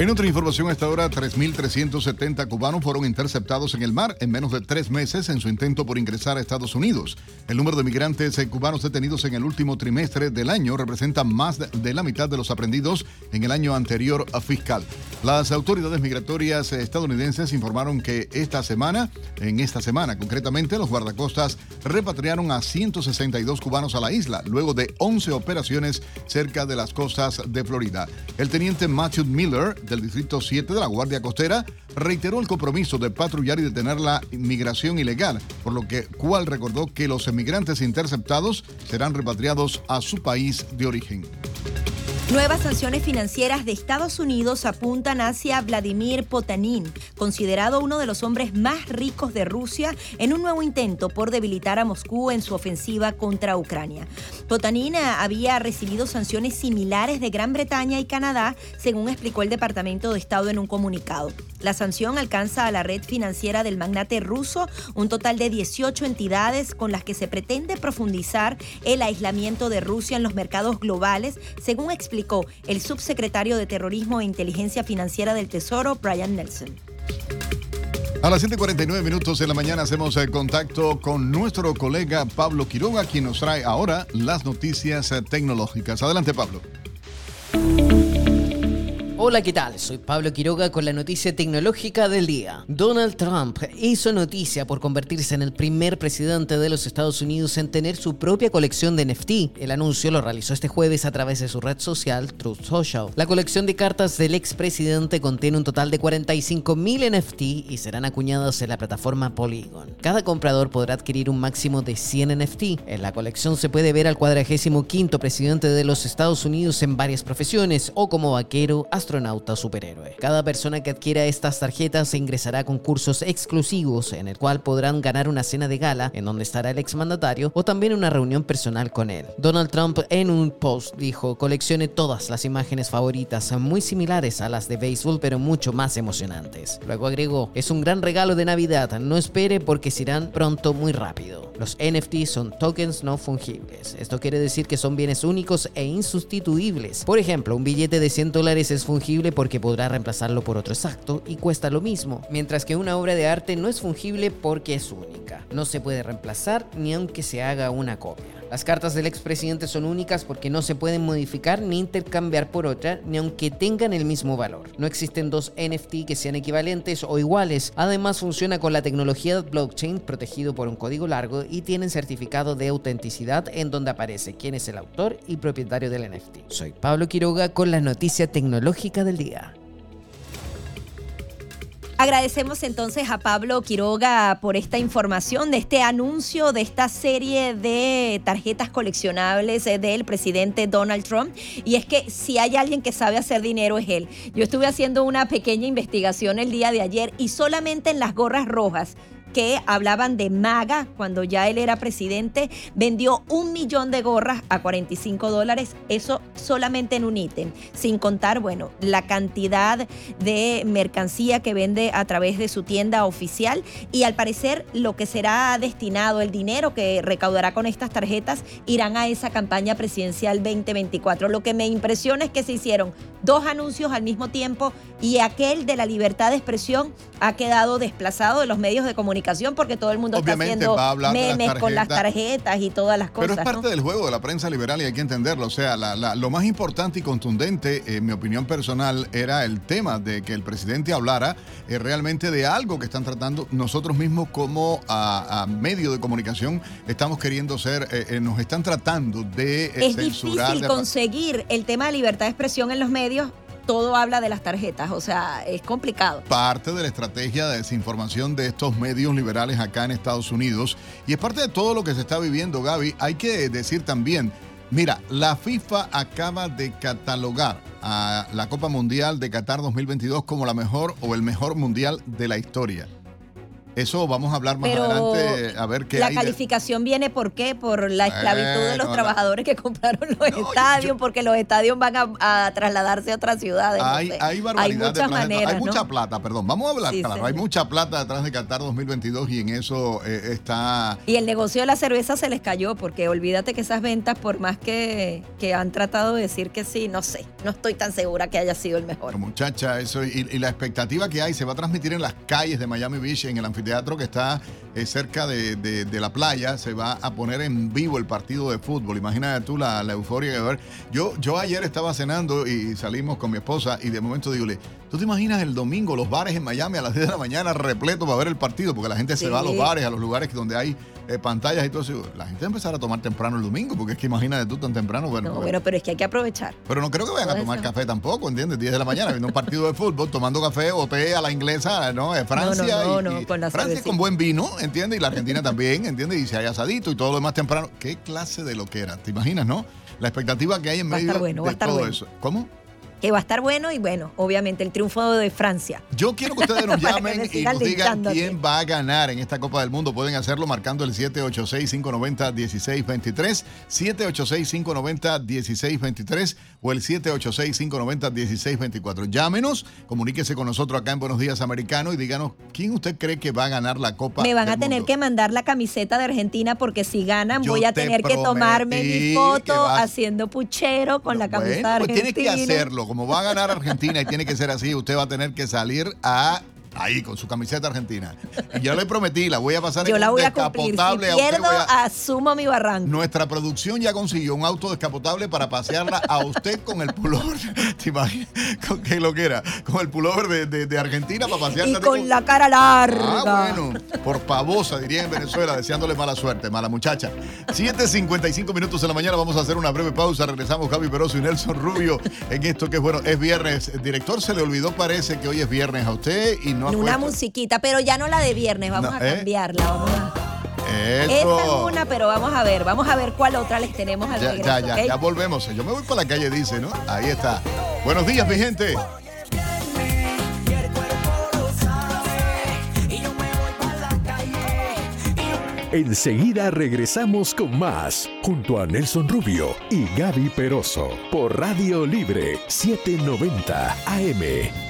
En otra información, hasta ahora 3.370 cubanos fueron interceptados en el mar en menos de tres meses en su intento por ingresar a Estados Unidos. El número de migrantes cubanos detenidos en el último trimestre del año representa más de la mitad de los aprendidos en el año anterior a fiscal. Las autoridades migratorias estadounidenses informaron que esta semana, en esta semana concretamente, los guardacostas repatriaron a 162 cubanos a la isla, luego de 11 operaciones cerca de las costas de Florida. El teniente Matthew Miller del Distrito 7 de la Guardia Costera reiteró el compromiso de patrullar y detener la inmigración ilegal, por lo que cual recordó que los emigrantes interceptados serán repatriados a su país de origen. Nuevas sanciones financieras de Estados Unidos apuntan hacia Vladimir Potanin, considerado uno de los hombres más ricos de Rusia, en un nuevo intento por debilitar a Moscú en su ofensiva contra Ucrania. Potanin había recibido sanciones similares de Gran Bretaña y Canadá, según explicó el Departamento de Estado en un comunicado. La sanción alcanza a la red financiera del magnate ruso, un total de 18 entidades con las que se pretende profundizar el aislamiento de Rusia en los mercados globales, según explicó el subsecretario de Terrorismo e Inteligencia Financiera del Tesoro, Brian Nelson. A las 7:49 minutos de la mañana hacemos el contacto con nuestro colega Pablo Quiroga, quien nos trae ahora las noticias tecnológicas. Adelante, Pablo. Hola, ¿qué tal? Soy Pablo Quiroga con la noticia tecnológica del día. Donald Trump hizo noticia por convertirse en el primer presidente de los Estados Unidos en tener su propia colección de NFT. El anuncio lo realizó este jueves a través de su red social Truth Social. La colección de cartas del expresidente contiene un total de 45.000 NFT y serán acuñadas en la plataforma Polygon. Cada comprador podrá adquirir un máximo de 100 NFT. En la colección se puede ver al 45 presidente de los Estados Unidos en varias profesiones o como vaquero, astronauta, astronauta superhéroe. Cada persona que adquiera estas tarjetas ingresará a concursos exclusivos en el cual podrán ganar una cena de gala en donde estará el exmandatario o también una reunión personal con él. Donald Trump en un post dijo, coleccione todas las imágenes favoritas muy similares a las de béisbol pero mucho más emocionantes. Luego agregó, es un gran regalo de Navidad, no espere porque se irán pronto muy rápido. Los NFT son tokens no fungibles. Esto quiere decir que son bienes únicos e insustituibles. Por ejemplo, un billete de 100 dólares es fungible fungible porque podrá reemplazarlo por otro exacto y cuesta lo mismo, mientras que una obra de arte no es fungible porque es única. No se puede reemplazar ni aunque se haga una copia. Las cartas del expresidente son únicas porque no se pueden modificar ni intercambiar por otra, ni aunque tengan el mismo valor. No existen dos NFT que sean equivalentes o iguales. Además funciona con la tecnología blockchain protegido por un código largo y tienen certificado de autenticidad en donde aparece quién es el autor y propietario del NFT. Soy Pablo Quiroga con la noticia tecnológica del día. Agradecemos entonces a Pablo Quiroga por esta información de este anuncio de esta serie de tarjetas coleccionables eh, del presidente Donald Trump. Y es que si hay alguien que sabe hacer dinero es él. Yo estuve haciendo una pequeña investigación el día de ayer y solamente en las gorras rojas que hablaban de MAGA cuando ya él era presidente, vendió un millón de gorras a 45 dólares, eso solamente en un ítem, sin contar, bueno, la cantidad de mercancía que vende a través de su tienda oficial y al parecer lo que será destinado, el dinero que recaudará con estas tarjetas, irán a esa campaña presidencial 2024. Lo que me impresiona es que se hicieron dos anuncios al mismo tiempo y aquel de la libertad de expresión ha quedado desplazado de los medios de comunicación porque todo el mundo está haciendo memes con las tarjetas y todas las cosas. Pero es parte del juego de la prensa liberal y hay que entenderlo. O sea, lo más importante y contundente, en mi opinión personal, era el tema de que el presidente hablara eh, realmente de algo que están tratando nosotros mismos como a, medio de comunicación estamos queriendo ser, eh, eh, nos están tratando de es difícil conseguir el tema de libertad de expresión en los medios todo habla de las tarjetas, o sea, es complicado. Parte de la estrategia de desinformación de estos medios liberales acá en Estados Unidos y es parte de todo lo que se está viviendo, Gaby. Hay que decir también, mira, la FIFA acaba de catalogar a la Copa Mundial de Qatar 2022 como la mejor o el mejor mundial de la historia. Eso vamos a hablar más adelante, a ver qué La calificación viene por qué? Por la esclavitud de los trabajadores que compraron los estadios, porque los estadios van a, trasladarse a otras ciudades. Hay, hay, hay muchas maneras. Hay mucha plata, perdón. Vamos a hablar claro. Hay mucha plata detrás de Qatar 2022 y en eso eh, está. Y el negocio de la cerveza se les cayó, porque olvídate que esas ventas, por más que, que han tratado de decir que sí, no sé. No estoy tan segura que haya sido el mejor. muchacha, eso. Y, y la expectativa que hay se va a transmitir en las calles de Miami Beach, en el anfiteatro teatro que está eh, cerca de, la playa, se va a poner en vivo el partido de fútbol. Imagínate tú la, euforia de ver. Yo, yo ayer estaba cenando y salimos con mi esposa y de momento digo, ¿tú te imaginas el domingo los bares en Miami a las 10 de la mañana repletos para ver el partido? Porque la gente se va a los bares, a los lugares donde hay eh, pantallas y todo eso. La gente va a empezar a tomar temprano el domingo, porque es que imagínate tú tan temprano. Bueno, no, bueno, pero es que hay que aprovechar. Pero no creo que vayan a tomar café tampoco, ¿entiendes? 10 de la mañana viendo un partido de fútbol, tomando café o té a la inglesa, ¿no? Francia. No, no, con la Francia con buen vino, ¿entiendes? Y la Argentina también, ¿entiendes? Y si hay asadito y todo lo demás temprano. ¿Qué clase de lo que era? ¿Te imaginas, no? La expectativa que hay en medio de todo eso. ¿Cómo? Que va a estar bueno y bueno, obviamente el triunfo de Francia. Yo quiero que ustedes nos [laughs] llamen y nos digan quién va a ganar en esta Copa del Mundo. Pueden hacerlo marcando el 786-590-1623, 786-590-1623 o el 786-590-1624. Llámenos, comuníquese con nosotros acá en Buenos Días Americano y díganos quién usted cree que va a ganar la Copa Me van a tener que mandar la camiseta de Argentina porque si ganan voy a tener que tomarme mi foto haciendo puchero con la camiseta de Argentina. Pues tiene que hacerlo como va a ganar Argentina y tiene que ser así, usted va a tener que salir a ahí con su camiseta argentina. Y yo le prometí, la voy a pasar yo en la voy descapotable. A si pierdo, asumo mi barranco. Nuestra producción ya consiguió un auto descapotable para pasearla a usted con el pullover. [laughs] ¿Te imaginas? ¿Con qué lo que era? Con el pullover de, de, Argentina para pasearla. Y con, la cara larga. Ah, bueno. Por pavosa, diría en Venezuela, deseándole mala suerte, mala muchacha. 7.55 minutos de la mañana, vamos a hacer una breve pausa. Regresamos Javi Peroso y Nelson Rubio en esto que es bueno, es viernes. Director se le olvidó, parece que hoy es viernes a usted y una musiquita, pero ya no la de viernes, vamos a ¿eh? cambiarla. Vamos Esa es una, pero vamos a ver, vamos a ver cuál otra les tenemos al ya, Ya, ya, ya volvemos. Yo me voy para la calle, dice, ¿no? Ahí está. Buenos días, mi gente. Enseguida regresamos con más, junto a Nelson Rubio y Gaby Peroso, por Radio Libre 790 AM.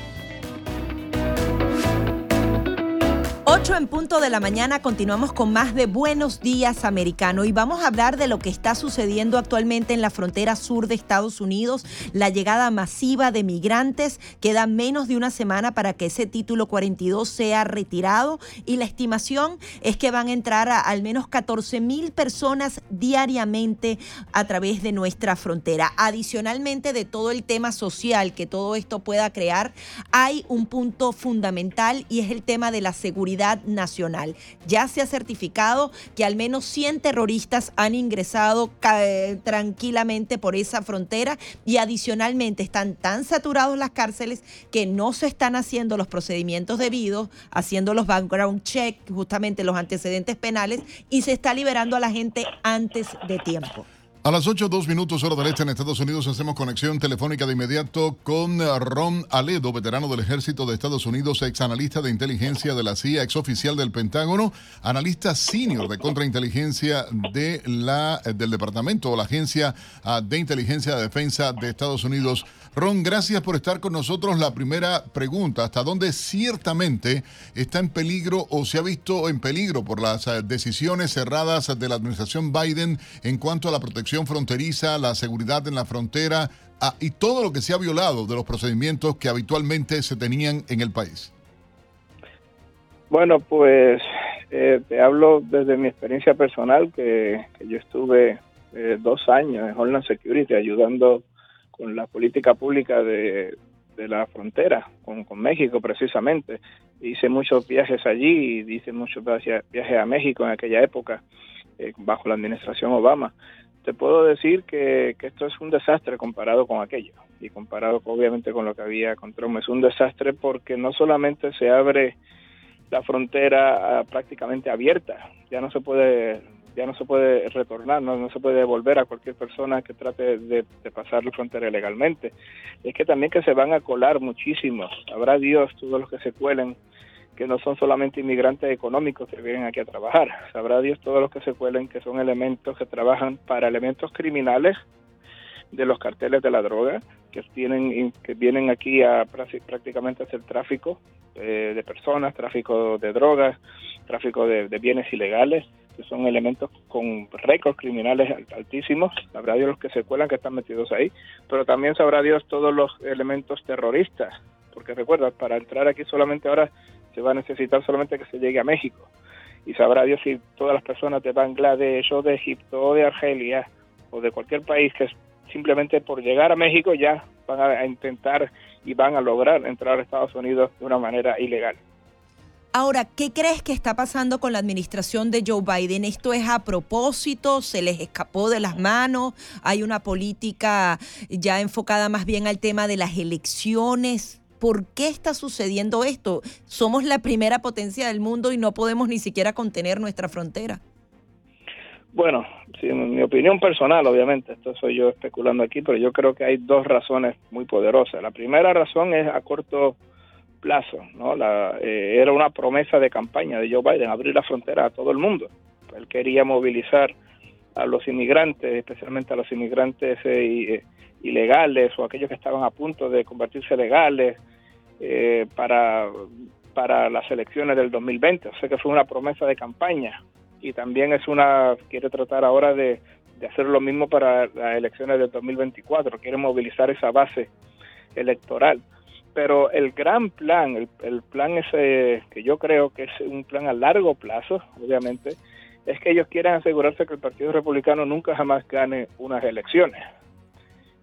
8 en punto de la mañana continuamos con más de Buenos Días Americano y vamos a hablar de lo que está sucediendo actualmente en la frontera sur de Estados Unidos, la llegada masiva de migrantes, queda menos de una semana para que ese título 42 sea retirado y la estimación es que van a entrar a al menos 14 mil personas diariamente a través de nuestra frontera. Adicionalmente de todo el tema social que todo esto pueda crear, hay un punto fundamental y es el tema de la seguridad nacional. Ya se ha certificado que al menos 100 terroristas han ingresado tranquilamente por esa frontera y adicionalmente están tan saturados las cárceles que no se están haciendo los procedimientos debidos, haciendo los background check, justamente los antecedentes penales y se está liberando a la gente antes de tiempo. A las 8, 2 minutos hora del este en Estados Unidos hacemos conexión telefónica de inmediato con Ron Aledo, veterano del Ejército de Estados Unidos, ex analista de inteligencia de la CIA, ex oficial del Pentágono, analista senior de contrainteligencia de la, del Departamento o la Agencia ah, de Inteligencia de Defensa de Estados Unidos. Ron, gracias por estar con nosotros. La primera pregunta, ¿hasta dónde ciertamente está en peligro o se ha visto en peligro por las ah, decisiones cerradas de la administración Biden en cuanto a la protección fronteriza, la seguridad en la frontera ah, y todo lo que se ha violado de los procedimientos que habitualmente se tenían en el país? Bueno, pues eh, te hablo desde mi experiencia personal, que, yo estuve eh, dos años en Homeland Security ayudando con la política pública de, la frontera con, México precisamente. Hice muchos viajes allí y hice muchos viajes, a México en aquella época, eh, bajo la administración Obama. Te puedo decir que, esto es un desastre comparado con aquello y comparado obviamente con lo que había con Trump. Es un desastre porque no solamente se abre la frontera ah, prácticamente abierta, ya no se puede ya no se puede retornar, no, se puede devolver a cualquier persona que trate de, pasar la frontera ilegalmente. Es que también que se van a colar muchísimos. Habrá Dios todos los que se cuelen, que no son solamente inmigrantes económicos que vienen aquí a trabajar. Sabrá Dios todos los que se cuelen, que son elementos que trabajan para elementos criminales de los carteles de la droga, que tienen que vienen aquí a prácticamente hacer tráfico eh, de personas, tráfico de drogas, tráfico de bienes ilegales que son elementos con récords criminales altísimos, sabrá Dios los que se cuelan que están metidos ahí, pero también sabrá Dios todos los elementos terroristas, porque recuerda, para entrar aquí solamente ahora se va a necesitar solamente que se llegue a México, y sabrá Dios si todas las personas de Bangladesh o de Egipto o de Argelia o de cualquier país que simplemente por llegar a México ya van a intentar y van a lograr entrar a Estados Unidos de una manera ilegal. Ahora, ¿qué crees que está pasando con la administración de Joe Biden? ¿Esto es a propósito? ¿Se les escapó de las manos? ¿Hay una política ya enfocada más bien al tema de las elecciones? ¿Por qué está sucediendo esto? Somos la primera potencia del mundo y no podemos ni siquiera contener nuestra frontera. Bueno, sí, en mi opinión personal, obviamente, esto soy yo especulando aquí, pero yo creo que hay dos razones muy poderosas. La primera razón es a corto plazo. ¿no? La, eh, era una promesa de campaña de Joe Biden, abrir la frontera a todo el mundo. Él quería movilizar a los inmigrantes, especialmente a los inmigrantes eh, eh, ilegales o aquellos que estaban a punto de convertirse legales para, para las elecciones del 2020. O sea que fue una promesa de campaña. Y también es una, quiere tratar ahora de, de hacer lo mismo para las elecciones del 2024, quiere movilizar esa base electoral. Pero el gran plan, el, el, plan ese que yo creo que es un plan a largo plazo, obviamente, es que ellos quieren asegurarse que el Partido Republicano nunca jamás gane unas elecciones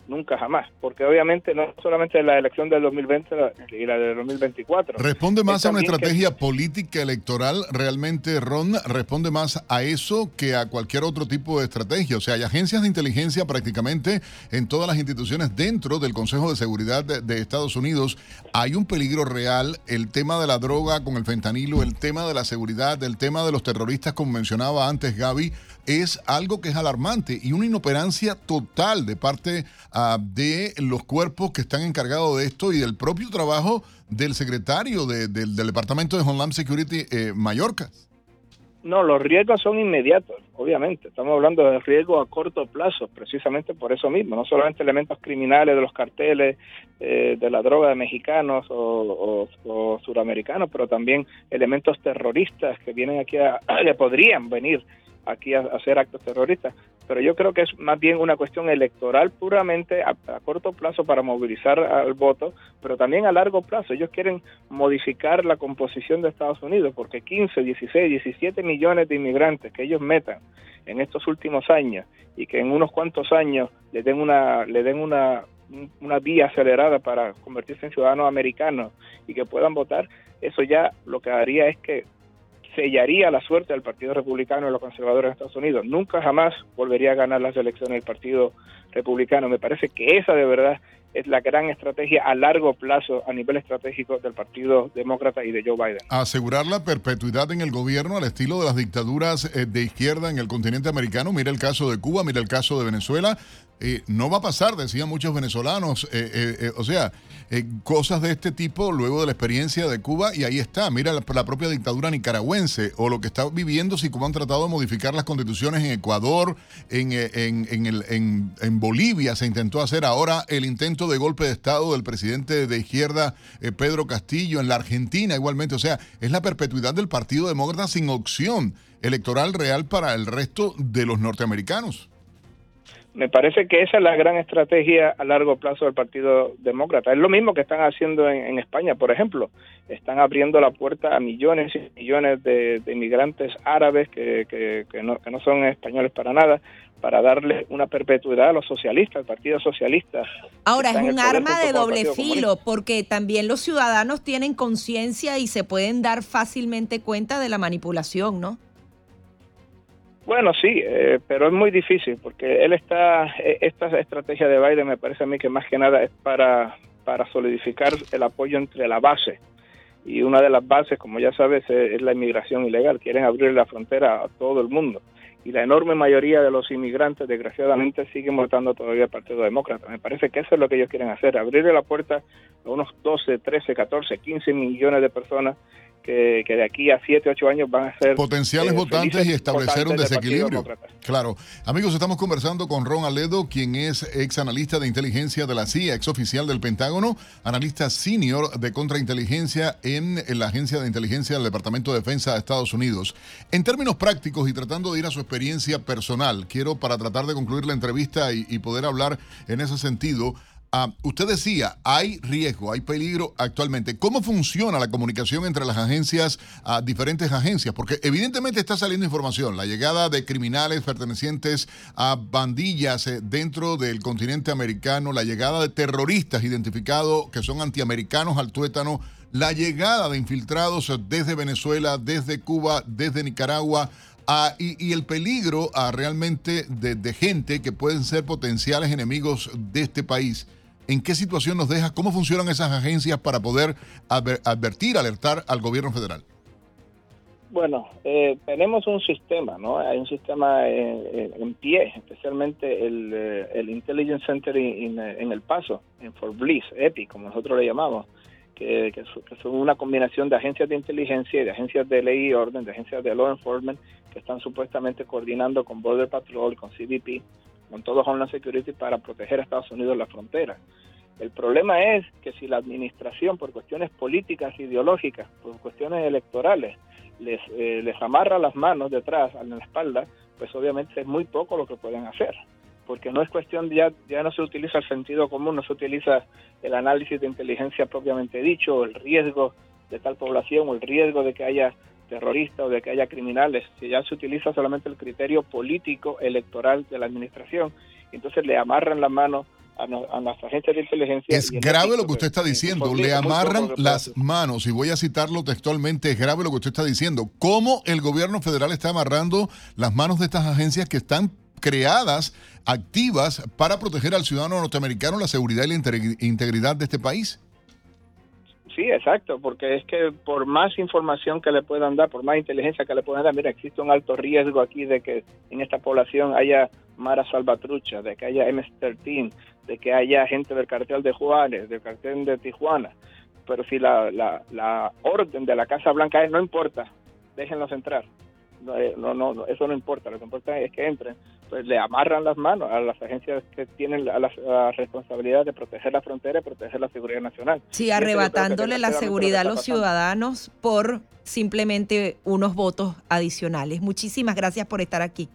nunca jamás, porque obviamente no solamente la elección del 2020 y la del 2024. ¿Responde más a una estrategia política electoral realmente, Ron? ¿Responde más a eso que a cualquier otro tipo de estrategia? O sea, hay agencias de inteligencia prácticamente en todas las instituciones dentro del Consejo de Seguridad de, Estados Unidos. Hay un peligro real, el tema de la droga con el fentanilo, el tema de la seguridad, el tema de los terroristas, como mencionaba antes Gaby es algo que es alarmante y una inoperancia total de parte ah, de los cuerpos que están encargados de esto y del propio trabajo del secretario del Departamento de Homeland Security, eh, Mallorca. No, los riesgos son inmediatos, obviamente. Estamos hablando de riesgos a corto plazo, precisamente por eso mismo. No solamente elementos criminales de los carteles, eh, de la droga de mexicanos o, suramericanos, pero también elementos terroristas que vienen aquí a, [clears throat] que podrían venir aquí a, hacer actos terroristas. Pero yo creo que es más bien una cuestión electoral puramente a, corto plazo para movilizar al voto, pero también a largo plazo. Ellos quieren modificar la composición de Estados Unidos porque 15, 16, 17 millones de inmigrantes que ellos metan en estos últimos años y que en unos cuantos años le den una le den una una vía acelerada para convertirse en ciudadanos americanos y que puedan votar, eso ya lo que haría es que sellaría la suerte del Partido Republicano y los conservadores de Estados Unidos. Nunca jamás volvería a ganar las elecciones del Partido Republicano. Me parece que esa de verdad es la gran estrategia a largo plazo a nivel estratégico del Partido Demócrata y de Joe Biden. Asegurar la perpetuidad en el gobierno al estilo de las dictaduras eh, de izquierda en el continente americano. Mira el caso de Cuba, mira el caso de Venezuela. Eh, no va a pasar, decían muchos venezolanos. Eh, o sea, cosas de este tipo luego de la experiencia de Cuba y ahí está. Mira la, propia dictadura nicaragüense o lo que está viviendo si Cuba han tratado de modificar las constituciones en Ecuador, en, en, en Bolivia se intentó hacer ahora el intento de golpe de Estado del presidente de izquierda eh, Pedro Castillo, en la Argentina igualmente. O sea, es la perpetuidad del Partido Demócrata sin opción electoral real para el resto de los norteamericanos. Me parece que esa es la gran estrategia a largo plazo del Partido Demócrata. Es lo mismo que están haciendo en, España, por ejemplo. Están abriendo la puerta a millones y millones de, inmigrantes árabes que no son españoles para nada, para darle una perpetuidad a los socialistas, al Partido Socialista. Ahora, es un arma de doble filo, porque también los ciudadanos tienen conciencia y se pueden dar fácilmente cuenta de la manipulación, ¿no? Bueno, sí, eh, pero es muy difícil, porque él está, eh, esta estrategia de Biden me parece a mí que más que nada es para, para solidificar el apoyo entre la base. Y una de las bases, como ya sabes, es la inmigración ilegal. Quieren abrir la frontera a todo el mundo y la enorme mayoría de los inmigrantes, desgraciadamente, siguen votando todavía al Partido Demócrata. Me parece que eso es lo que ellos quieren hacer, abrirle la puerta a unos 12, 13, 14, 15 millones de personas que, de aquí a 7, 8 años van a ser potenciales eh, votantes y establecer un desequilibrio. Claro. Amigos, estamos conversando con Ron Aledo, quien es ex analista de inteligencia de la CIA, ex oficial del Pentágono, analista senior de contrainteligencia en, en la Agencia de Inteligencia del Departamento de Defensa de Estados Unidos. En términos prácticos y tratando de ir a su experiencia personal, quiero para tratar de concluir la entrevista y, y poder hablar en ese sentido, Ah, usted decía, hay riesgo, hay peligro actualmente. ¿Cómo funciona la comunicación entre las agencias, a diferentes agencias? Porque evidentemente está saliendo información, la llegada de criminales pertenecientes a bandillas eh, dentro del continente americano, la llegada de terroristas identificados que son antiamericanos al tuétano, la llegada de infiltrados desde Venezuela, desde Cuba, desde Nicaragua. Ah, y, el peligro ah, realmente de gente que pueden ser potenciales enemigos de este país. ¿En qué situación nos deja? ¿Cómo funcionan esas agencias para poder advertir, alertar al gobierno federal? Bueno, eh, tenemos un sistema, ¿no? Hay un sistema en, pie, especialmente el, eh, Intelligence Center en El Paso, en Fort Bliss, EPI, como nosotros le llamamos, que, que, son una combinación de agencias de inteligencia y de agencias de ley y orden, de agencias de law enforcement, que están supuestamente coordinando con Border Patrol, con CBP, con todo Homeland Security para proteger a Estados Unidos la frontera. El problema es que si la administración, por cuestiones políticas, ideológicas, por cuestiones electorales, les, eh, les amarra las manos detrás, en la espalda, pues obviamente es muy poco lo que pueden hacer. Porque no es cuestión, ya, ya no se utiliza el sentido común, no se utiliza el análisis de inteligencia propiamente dicho, el riesgo de tal población, o el riesgo de que haya terrorista o de que haya criminales, si ya se utiliza solamente el criterio político electoral de la administración, entonces le amarran la mano a, las agencias de inteligencia. Es grave lo que usted está diciendo, le amarran las manos, y voy a citarlo textualmente, es grave lo que usted está diciendo. ¿Cómo el gobierno federal está amarrando las manos de estas agencias que están creadas, activas, para proteger al ciudadano norteamericano, la seguridad y la integridad de este país? Sí, exacto, porque es que por más información que le puedan dar, por más inteligencia que le puedan dar, mira, existe un alto riesgo aquí de que en esta población haya Mara Salvatrucha, de que haya MS-13, de que haya gente del cartel de Juárez, del cartel de Tijuana. Pero si la, la, la orden de la Casa Blanca es no importa, déjenlos entrar. Eh, no, no, no, eso no importa, lo que importa es que entren, pues le amarran las manos a las agencias que tienen la, la, responsabilidad de proteger la frontera y proteger la seguridad nacional. Sí, arrebatándole la seguridad a los ciudadanos por simplemente unos votos adicionales. Muchísimas gracias por estar aquí.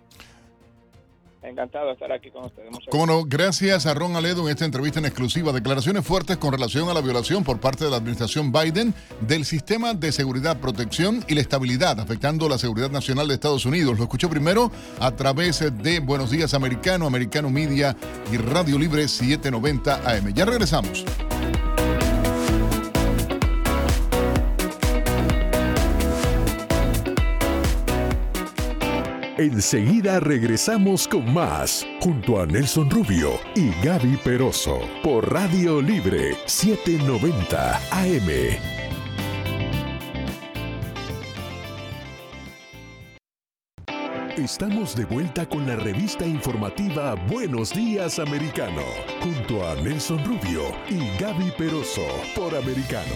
Encantado de estar aquí con ustedes. Cómo no, gracias a Ron Aledo en esta entrevista en exclusiva. Declaraciones fuertes con relación a la violación por parte de la administración Biden del sistema de seguridad, protección y la estabilidad, afectando la seguridad nacional de Estados Unidos. Lo escuchó primero a través de Buenos Días Americano, Americano Media y Radio Libre 790 AM. Ya regresamos. Enseguida regresamos con más, junto a Nelson Rubio y Gaby Peroso, por Radio Libre 790 AM. Estamos de vuelta con la revista informativa Buenos Días Americano, junto a Nelson Rubio y Gaby Peroso, por Americano.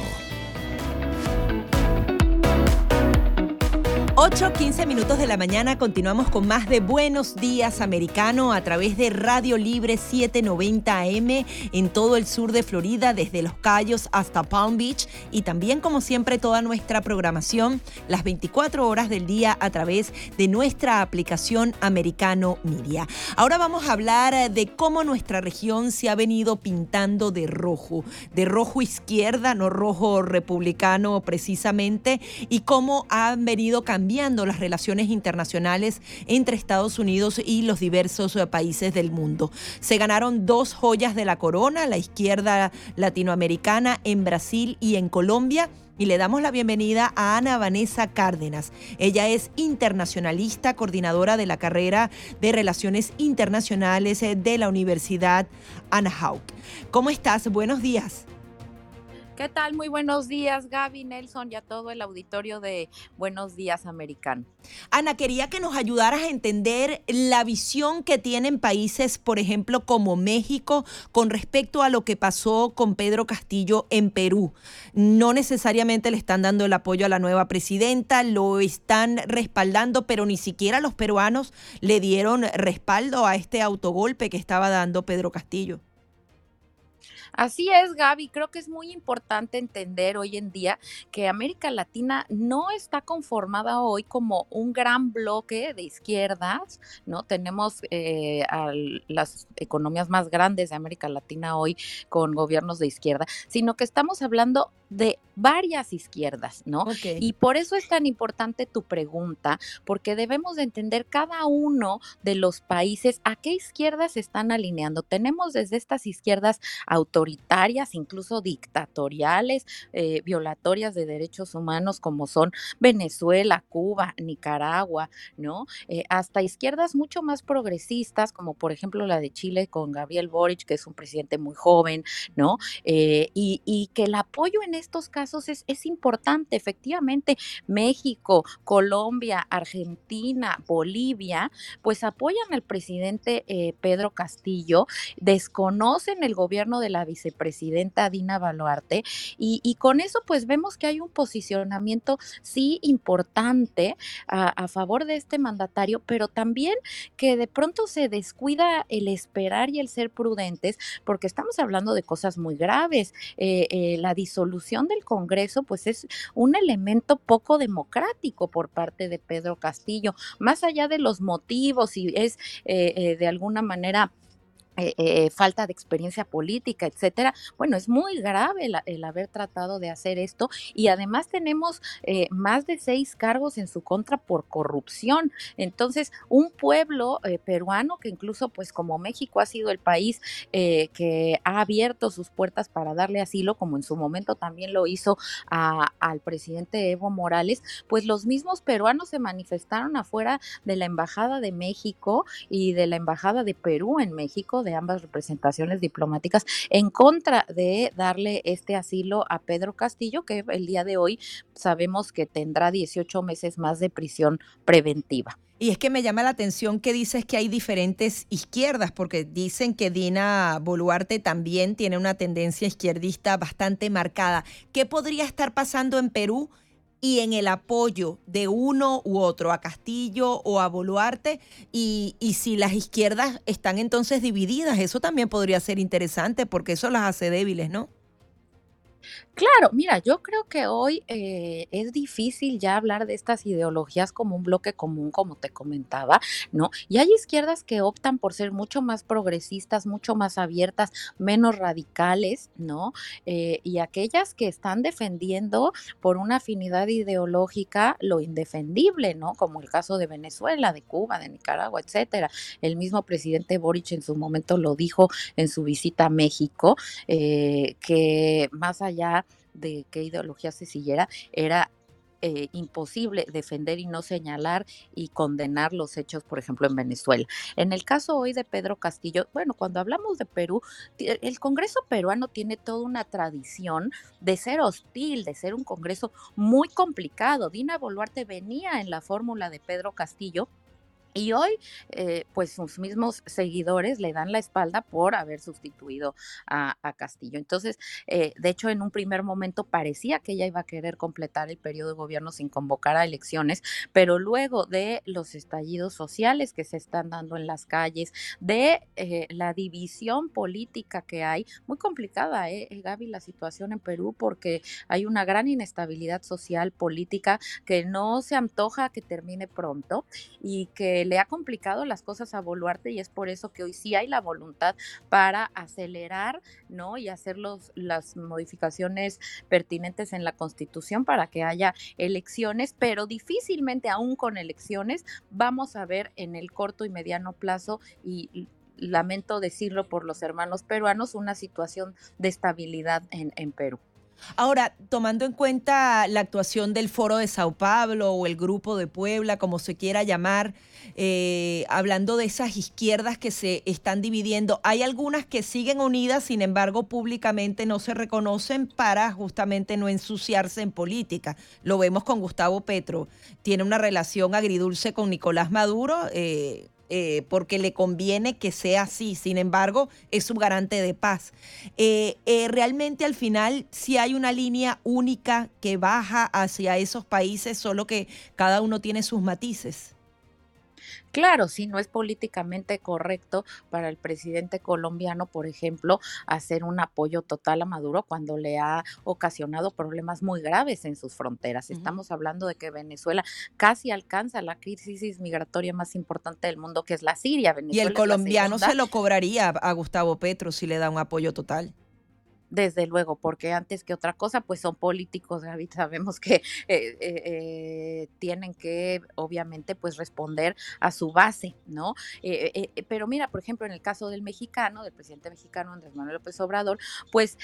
8, 15 minutos de la mañana continuamos con más de Buenos Días Americano a través de Radio Libre 790 AM en todo el sur de Florida, desde Los Cayos hasta Palm Beach y también como siempre toda nuestra programación las 24 horas del día a través de nuestra aplicación Americano Media. Ahora vamos a hablar de cómo nuestra región se ha venido pintando de rojo, de rojo izquierda, no rojo republicano precisamente, y cómo han venido cambiando las relaciones internacionales entre Estados Unidos y los diversos eh, países del mundo. Se ganaron dos joyas de la corona, la izquierda latinoamericana en Brasil y en Colombia y le damos la bienvenida a Ana Vanessa Cárdenas. Ella es internacionalista, coordinadora de la carrera de Relaciones Internacionales eh, de la Universidad Anna Hawk. ¿Cómo estás? Buenos días. ¿Qué tal? Muy buenos días, Gaby, Nelson y a todo el auditorio de Buenos Días Americano. Ana, quería que nos ayudaras a entender la visión que tienen países, por ejemplo, como México, con respecto a lo que pasó con Pedro Castillo en Perú. No necesariamente le están dando el apoyo a la nueva presidenta, lo están respaldando, pero ni siquiera los peruanos le dieron respaldo a este autogolpe que estaba dando Pedro Castillo. Así es, Gaby. Creo que es muy importante entender hoy en día que América Latina no está conformada hoy como un gran bloque de izquierdas, ¿no? Tenemos eh, las economías más grandes de América Latina hoy con gobiernos de izquierda, sino que estamos hablando de varias izquierdas, ¿no? Y por eso es tan importante tu pregunta, porque debemos de entender cada uno de los países a qué izquierdas se están alineando. Tenemos desde estas izquierdas autoritarias, incluso dictatoriales, eh, violatorias de derechos humanos, como son Venezuela, Cuba, Nicaragua, ¿no? Eh, hasta izquierdas mucho más progresistas, como por ejemplo la de Chile con Gabriel Boric, que es un presidente muy joven, ¿no? Eh, y, y que el apoyo en estos casos es, importante. Efectivamente, México, Colombia, Argentina, Bolivia, pues apoyan al presidente eh, Pedro Castillo, desconocen el gobierno de la vicepresidenta Dina Baluarte y, con eso pues vemos que hay un posicionamiento sí importante a, a favor de este mandatario, pero también que de pronto se descuida el esperar y el ser prudentes porque estamos hablando de cosas muy graves. Eh, eh, la disolución del Congreso pues es un elemento poco democrático por parte de Pedro Castillo, más allá de los motivos y es eh, eh, de alguna manera eh, eh, falta de experiencia política, etcétera. Bueno, es muy grave el, haber tratado de hacer esto y además tenemos eh, más de seis cargos en su contra por corrupción. Entonces, un pueblo peruano que incluso, pues como México ha sido el país que ha abierto sus puertas para darle asilo, como en su momento también lo hizo al presidente Evo Morales, pues los mismos peruanos se manifestaron afuera de la Embajada de México y de la Embajada de Perú en México de ambas representaciones diplomáticas en contra de darle este asilo a Pedro Castillo, que el día de hoy sabemos que tendrá 18 meses más de prisión preventiva. Y es que me llama la atención que dices que hay diferentes izquierdas, porque dicen que Dina Boluarte también tiene una tendencia izquierdista bastante marcada. ¿Qué podría estar pasando en Perú y en el apoyo de uno u otro, a Castillo o a Boluarte, y, y, si las izquierdas están entonces divididas, eso también podría ser interesante porque eso las hace débiles, ¿no? Claro, mira, yo creo que hoy eh, es difícil ya hablar de estas ideologías como un bloque común, como te comentaba, ¿no? Y hay izquierdas que optan por ser mucho más progresistas, mucho más abiertas, menos radicales, ¿no? Eh, y aquellas que están defendiendo por una afinidad ideológica lo indefendible, ¿no? Como el caso de Venezuela, de Cuba, de Nicaragua, etcétera. El mismo presidente Boric en su momento lo dijo en su visita a México, eh, que más allá de qué ideología se siguiera, era eh, imposible defender y no señalar y condenar los hechos, por ejemplo, en Venezuela. En el caso hoy de Pedro Castillo, bueno, cuando hablamos de Perú, el Congreso peruano tiene toda una tradición de ser hostil, de ser un Congreso muy complicado. Dina Boluarte venía en la fórmula de Pedro Castillo y hoy, eh, pues sus mismos seguidores le dan la espalda por haber sustituido a, Castillo. Entonces, eh, de hecho, en un primer momento parecía que ella iba a querer completar el periodo de gobierno sin convocar a elecciones, pero luego de los estallidos sociales que se están dando en las calles, de eh, la división política que hay, muy complicada, ¿eh, Gaby, la situación en Perú, porque hay una gran inestabilidad social, política, que no se antoja que termine pronto y que le ha complicado las cosas a Boluarte y es por eso que hoy sí hay la voluntad para acelerar, ¿no? Y hacer los, las modificaciones pertinentes en la Constitución para que haya elecciones, pero difícilmente aún con elecciones vamos a ver en el corto y mediano plazo y lamento decirlo por los hermanos peruanos, una situación de estabilidad en, en Perú. Ahora, tomando en cuenta la actuación del Foro de Sao Paulo o el Grupo de Puebla, como se quiera llamar, eh, hablando de esas izquierdas que se están dividiendo, hay algunas que siguen unidas, sin embargo, públicamente no se reconocen para justamente no ensuciarse en política. Lo vemos con Gustavo Petro. Tiene una relación agridulce con Nicolás Maduro. Eh, eh, porque le conviene que sea así. Sin embargo, es su garante de paz. Eh, eh, realmente al final sí hay una línea única que baja hacia esos países, solo que cada uno tiene sus matices. Claro, sí, no es políticamente correcto para el presidente colombiano, por ejemplo, hacer un apoyo total a Maduro cuando le ha ocasionado problemas muy graves en sus fronteras. Estamos hablando de que Venezuela casi alcanza la crisis migratoria más importante del mundo, que es la Siria. y el colombiano se lo cobraría a Gustavo Petro si le da un apoyo total desde luego, porque antes que otra cosa, pues son políticos, David, [laughs] sabemos que eh, eh, eh, tienen que, obviamente, pues responder a su base, ¿no? pero mira, por ejemplo, en el caso del mexicano, del presidente mexicano Andrés Manuel López Obrador, pues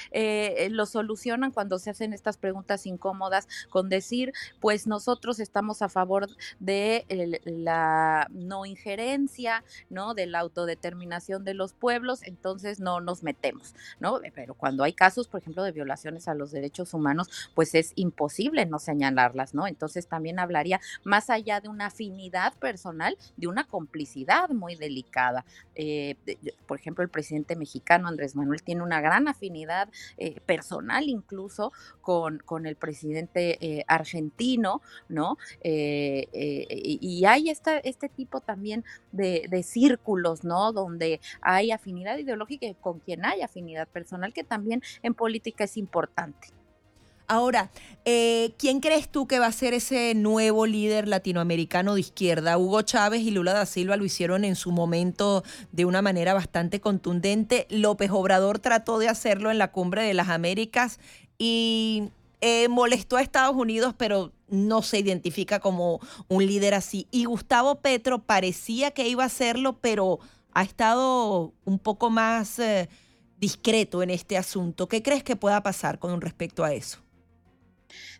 lo solucionan cuando se hacen estas preguntas incómodas con decir, pues nosotros estamos a favor de la no injerencia, ¿no? De la autodeterminación de los pueblos, entonces no nos metemos, ¿no? Pero cuando hay casos, por ejemplo, de violaciones a los derechos humanos, pues es imposible no señalarlas, ¿no? Entonces también hablaría más allá de una afinidad personal, de una complicidad muy delicada. Eh, por ejemplo, el presidente mexicano Andrés Manuel tiene una gran afinidad eh, personal incluso con, con el presidente eh, argentino, ¿no? y hay este, este tipo también de, de círculos, ¿no? Donde hay afinidad ideológica y con quien hay afinidad personal que también en política es importante. Ahora, eh, ¿quién crees tú que va a ser ese nuevo líder latinoamericano de izquierda? Hugo Chávez y Lula da Silva lo hicieron en su momento de una manera bastante contundente. López Obrador trató de hacerlo en la cumbre de las Américas y eh, molestó a Estados Unidos, pero no se identifica como un líder así. Y Gustavo Petro parecía que iba a hacerlo, pero ha estado un poco más... Eh, discreto en este asunto. ¿Qué crees que pueda pasar con respecto a eso?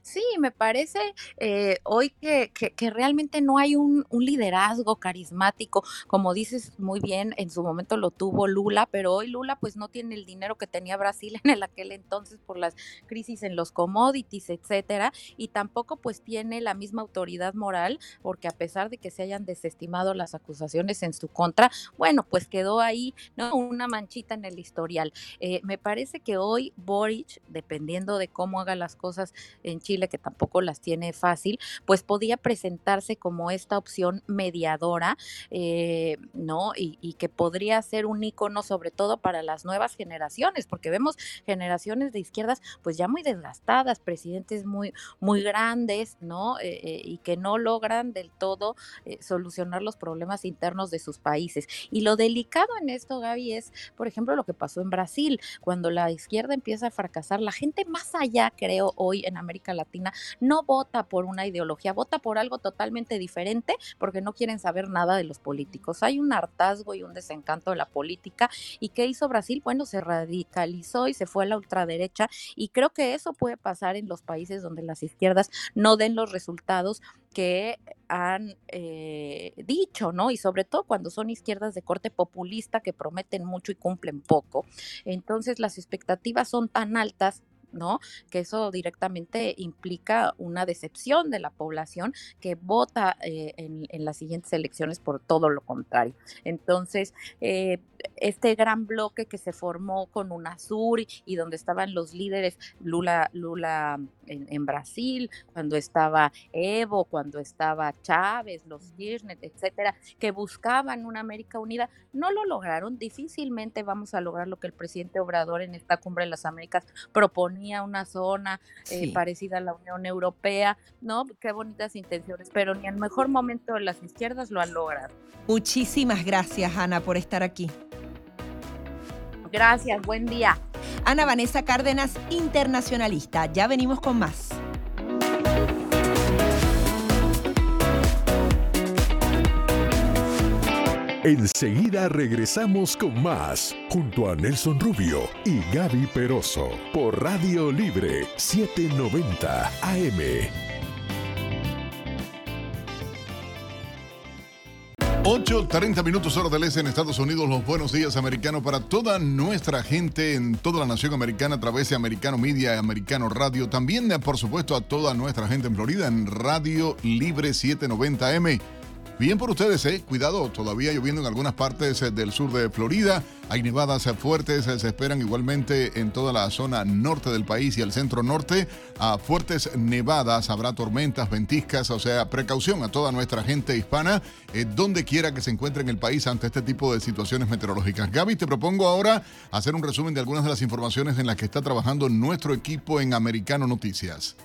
Sí, me parece eh, hoy que, que, realmente no hay un, liderazgo carismático, como dices muy bien, en su momento lo tuvo Lula, pero hoy Lula pues no tiene el dinero que tenía Brasil en el aquel entonces por las crisis en los commodities, etcétera, y tampoco pues tiene la misma autoridad moral, porque a pesar de que se hayan desestimado las acusaciones en su contra, bueno, pues quedó ahí, ¿no? Una manchita en el historial. Eh, me parece que hoy Boric, dependiendo de cómo haga las cosas en Chile, Chile, que tampoco las tiene fácil, pues podía presentarse como esta opción mediadora, eh, ¿no? Y, que podría ser un icono sobre todo para las nuevas generaciones, porque vemos generaciones de izquierdas pues ya muy desgastadas, presidentes muy, muy grandes, ¿no? Eh, eh, y que no logran del todo solucionar los problemas internos de sus países. Y lo delicado en esto, Gaby, es, por ejemplo, lo que pasó en Brasil, cuando la izquierda empieza a fracasar, la gente más allá, creo, hoy en América Latina, no vota por una ideología, vota por algo totalmente diferente porque no quieren saber nada de los políticos. Hay un hartazgo y un desencanto de la política. ¿Y qué hizo Brasil? Bueno, se radicalizó y se fue a la ultraderecha y creo que eso puede pasar en los países donde las izquierdas no den los resultados que han eh, dicho, ¿no? Y sobre todo cuando son izquierdas de corte populista que prometen mucho y cumplen poco. Entonces las expectativas son tan altas ¿no? Que eso directamente implica una decepción de la población que vota eh, en, las siguientes elecciones por todo lo contrario. Entonces, eh, este gran bloque que se formó con UNASUR y, y donde estaban los líderes Lula, Lula en, Brasil, cuando estaba Evo, cuando estaba Chávez, los Kirchner, etcétera, que buscaban una América unida, no lo lograron. Difícilmente vamos a lograr lo que el presidente Obrador en esta cumbre de las Américas proponía, una zona eh, parecida a la Unión Europea, ¿no? Qué bonitas intenciones, pero ni en el mejor momento de las izquierdas lo han logrado. Muchísimas gracias, Ana, por estar aquí. Gracias, buen día. Ana Vanessa Cárdenas, internacionalista. Ya venimos con más. Enseguida regresamos con más, junto a Nelson Rubio y Gaby Peroso, por Radio Libre 790 AM. 8.30 minutos hora del este en Estados Unidos. Los buenos días americanos para toda nuestra gente en toda la nación americana a través de Americano Media Americano Radio. También, por supuesto, a toda nuestra gente en Florida en Radio Libre 790M. Bien por ustedes, ¿eh? Cuidado, todavía lloviendo en algunas partes eh, del sur de Florida. Hay nevadas eh, fuertes, eh, se esperan igualmente en toda la zona norte del país y el centro norte. A fuertes nevadas, habrá tormentas, ventiscas, o sea, precaución a toda nuestra gente hispana, donde quiera que se encuentre en el país ante este tipo de situaciones meteorológicas. Gaby, te propongo ahora hacer un resumen de algunas de las informaciones en las que está trabajando nuestro equipo en Americano Noticias.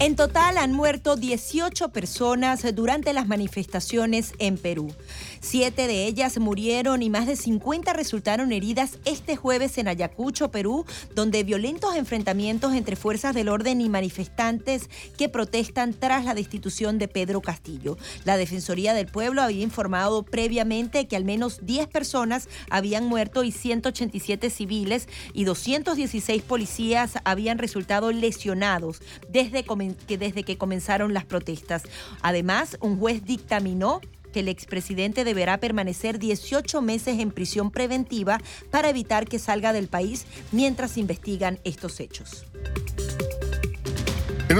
En total han muerto 18 personas durante las manifestaciones en Perú. Siete de ellas murieron y más de 50 resultaron heridas este jueves en Ayacucho, Perú, donde violentos enfrentamientos entre fuerzas del orden y manifestantes que protestan tras la destitución de Pedro Castillo. La Defensoría del Pueblo había informado previamente que al menos 10 personas habían muerto y 187 civiles y 216 policías habían resultado lesionados desde que, desde que comenzaron las protestas. Además, un juez dictaminó que el expresidente deberá permanecer 18 meses en prisión preventiva para evitar que salga del país mientras investigan estos hechos.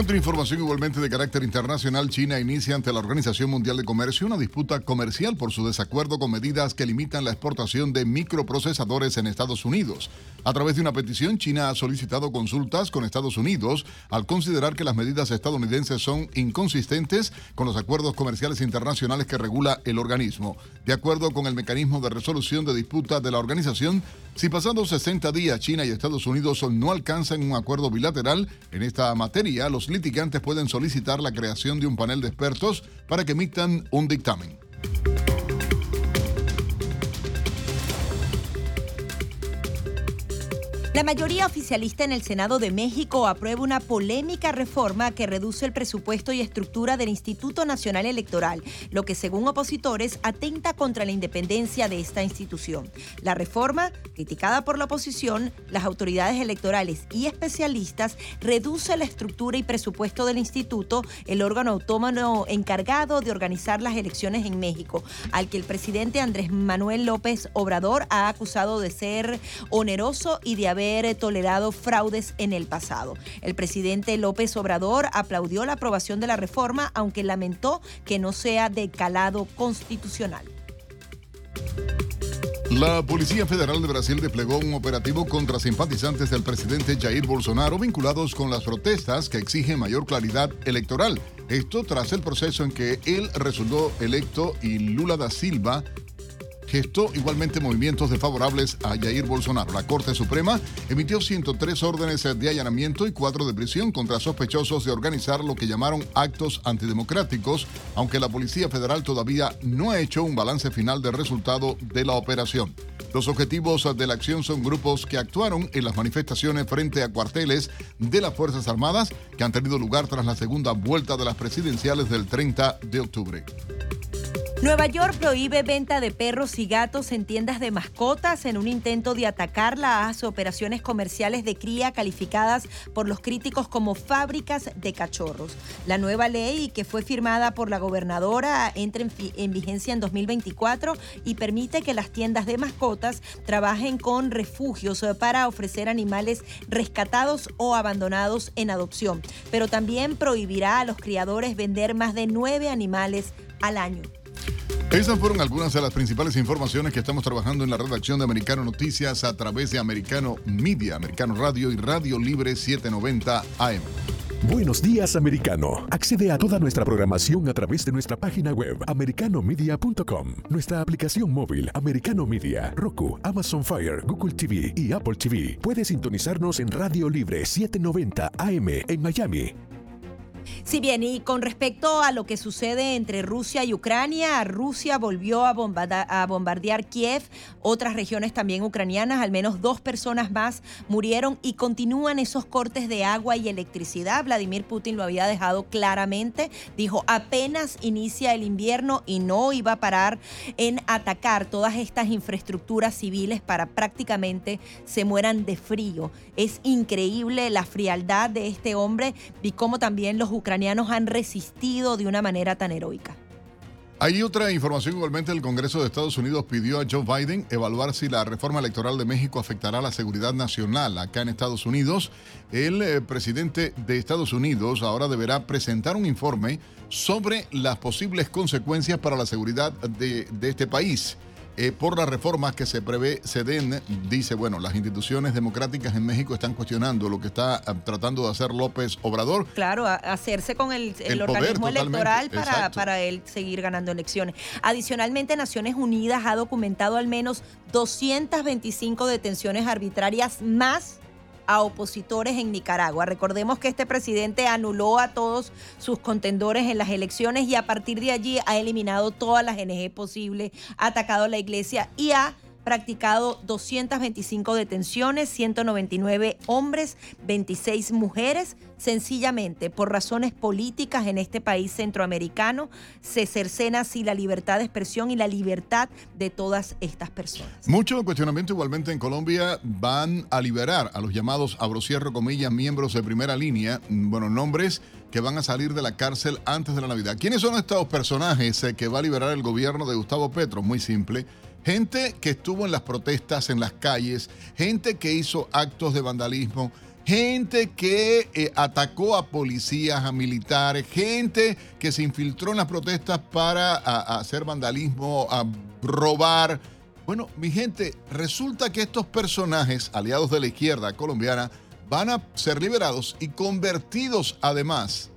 Otra información igualmente de carácter internacional, China inicia ante la Organización Mundial de Comercio una disputa comercial por su desacuerdo con medidas que limitan la exportación de microprocesadores en Estados Unidos. A través de una petición, China ha solicitado consultas con Estados Unidos al considerar que las medidas estadounidenses son inconsistentes con los acuerdos comerciales internacionales que regula el organismo. De acuerdo con el mecanismo de resolución de disputa de la organización, si pasando 60 días China y Estados Unidos no alcanzan un acuerdo bilateral en esta materia, los litigantes pueden solicitar la creación de un panel de expertos para que emitan un dictamen. La mayoría oficialista en el Senado de México aprueba una polémica reforma que reduce el presupuesto y estructura del Instituto Nacional Electoral, lo que según opositores atenta contra la independencia de esta institución. La reforma, criticada por la oposición, las autoridades electorales y especialistas, reduce la estructura y presupuesto del instituto, el órgano autónomo encargado de organizar las elecciones en México, al que el presidente Andrés Manuel López Obrador ha acusado de ser oneroso y de haber tolerado fraudes en el pasado. El presidente López Obrador aplaudió la aprobación de la reforma, aunque lamentó que no sea de calado constitucional. La Policía Federal de Brasil desplegó un operativo contra simpatizantes del presidente Jair Bolsonaro vinculados con las protestas que exigen mayor claridad electoral. Esto tras el proceso en que él resultó electo y Lula da Silva gestó igualmente movimientos desfavorables a Jair Bolsonaro. La Corte Suprema emitió 103 órdenes de allanamiento y cuatro de prisión contra sospechosos de organizar lo que llamaron actos antidemocráticos, aunque la Policía Federal todavía no ha hecho un balance final del resultado de la operación. Los objetivos de la acción son grupos que actuaron en las manifestaciones frente a cuarteles de las Fuerzas Armadas que han tenido lugar tras la segunda vuelta de las presidenciales del 30 de octubre. Nueva York prohíbe venta de perros y gatos en tiendas de mascotas en un intento de atacar las operaciones comerciales de cría calificadas por los críticos como fábricas de cachorros. La nueva ley, que fue firmada por la gobernadora, entra en, en vigencia en 2024 y permite que las tiendas de mascotas trabajen con refugios para ofrecer animales rescatados o abandonados en adopción, pero también prohibirá a los criadores vender más de nueve animales al año. Esas fueron algunas de las principales informaciones que estamos trabajando en la redacción de Americano Noticias a través de Americano Media, Americano Radio y Radio Libre 790 AM. Buenos días, americano. Accede a toda nuestra programación a través de nuestra página web, americanomedia.com, nuestra aplicación móvil, Americano Media, Roku, Amazon Fire, Google TV y Apple TV. Puedes sintonizarnos en Radio Libre 790 AM en Miami Sí, bien, y con respecto a lo que sucede entre Rusia y Ucrania, Rusia volvió a, bombardear Kiev, otras regiones también ucranianas, al menos dos personas más murieron y continúan esos cortes de agua y electricidad. Vladimir Putin lo había dejado claramente, dijo apenas inicia el invierno y no iba a parar en atacar todas estas infraestructuras civiles para prácticamente se mueran de frío. Es increíble la frialdad de este hombre y cómo también los ucranianos han resistido de una manera tan heroica. Hay otra información igualmente. El Congreso de Estados Unidos pidió a Joe Biden evaluar si la reforma electoral de México afectará la seguridad nacional acá en Estados Unidos. El eh, presidente de Estados Unidos ahora deberá presentar un informe sobre las posibles consecuencias para la seguridad de, de este país. Eh, por las reformas que se prevé se den, dice, bueno, las instituciones democráticas en México están cuestionando lo que está eh, tratando de hacer López Obrador. Claro, hacerse con el, organismo electoral para, para él seguir ganando elecciones. Adicionalmente, Naciones Unidas ha documentado al menos 225 detenciones arbitrarias más a opositores en Nicaragua. Recordemos que este presidente anuló a todos sus contendores en las elecciones y a partir de allí ha eliminado todas las NG posibles, ha atacado a la iglesia y ha practicado 225 detenciones, 199 hombres, 26 mujeres. Sencillamente, por razones políticas en este país centroamericano, se cercena así la libertad de expresión y la libertad de todas estas personas. Mucho cuestionamiento igualmente en Colombia van a liberar a los llamados, abro cierro comillas, miembros de primera línea, bueno, nombres que van a salir de la cárcel antes de la Navidad. ¿Quiénes son estos personajes eh, que va a liberar el gobierno de Gustavo Petro? Muy simple gente que estuvo en las protestas en las calles, gente que hizo actos de vandalismo, gente que eh, atacó a policías, a militares, gente que se infiltró en las protestas para hacer vandalismo, a robar. Bueno, mi gente, resulta que estos personajes, aliados de la izquierda colombiana, van a ser liberados y convertidos además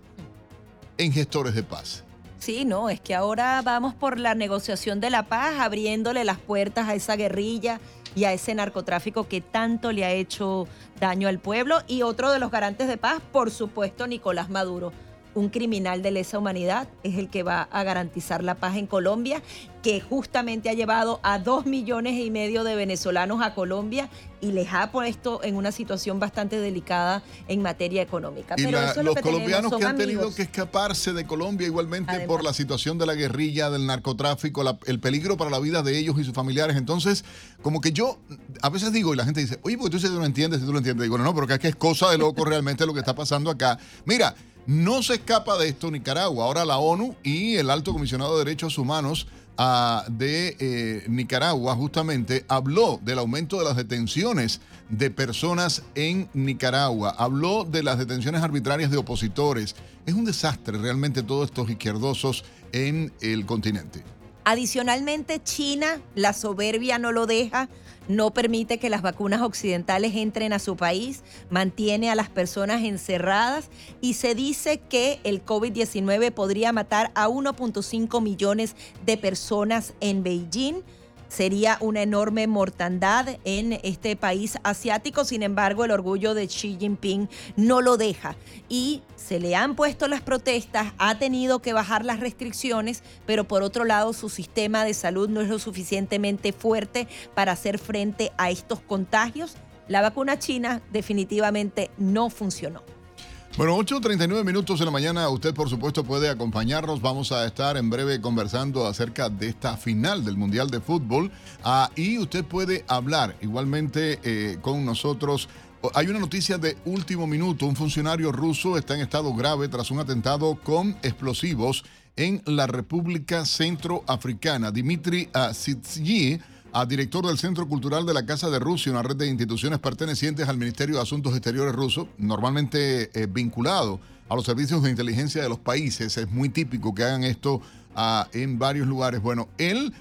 en gestores de paz. Sí, no, es que ahora vamos por la negociación de la paz, abriéndole las puertas a esa guerrilla y a ese narcotráfico que tanto le ha hecho daño al pueblo. Y otro de los garantes de paz, por supuesto, Nicolás Maduro un criminal de lesa humanidad es el que va a garantizar la paz en Colombia, que justamente ha llevado a dos millones y medio de venezolanos a Colombia y les ha puesto en una situación bastante delicada en materia económica. Y los colombianos que han tenido que escaparse de Colombia igualmente por la situación de la guerrilla, del narcotráfico, el peligro para la vida de ellos y sus familiares. Entonces, como que yo a veces digo y la gente dice, oye, porque tú, si tú no entiendes, si tú lo entiendes, digo, no, no, pero que es cosa de loco realmente lo que está pasando acá. Mira, no se escapa de esto Nicaragua. Ahora la ONU y el Alto Comisionado de Derechos Humanos ah, de eh, Nicaragua justamente habló del aumento de las detenciones de personas en Nicaragua, habló de las detenciones arbitrarias de opositores. Es un desastre realmente todos estos izquierdosos en el continente. Adicionalmente, China, la soberbia no lo deja, no permite que las vacunas occidentales entren a su país, mantiene a las personas encerradas y se dice que el COVID-19 podría matar a 1.5 millones de personas en Beijing sería una enorme mortandad en este país asiático. Sin embargo, el orgullo de Xi Jinping no lo deja y se le han puesto las protestas, ha tenido que bajar las restricciones, pero por otro lado su sistema de salud no es lo suficientemente fuerte para hacer frente a estos contagios. La vacuna china definitivamente no funcionó. Bueno, 8.39 minutos de la mañana. Usted, por supuesto, puede acompañarnos. Vamos a estar en breve conversando acerca de esta final del Mundial de Fútbol. Ah, y usted puede hablar igualmente eh, con nosotros. Hay una noticia de último minuto. Un funcionario ruso está en estado grave tras un atentado con explosivos en la República Centroafricana. Dimitri Sitsyi a director del Centro Cultural de la Casa de Rusia, una red de instituciones pertenecientes al Ministerio de Asuntos Exteriores ruso, normalmente eh, vinculado a los servicios de inteligencia de los países. Es muy típico que hagan esto ah, en varios lugares. Bueno, él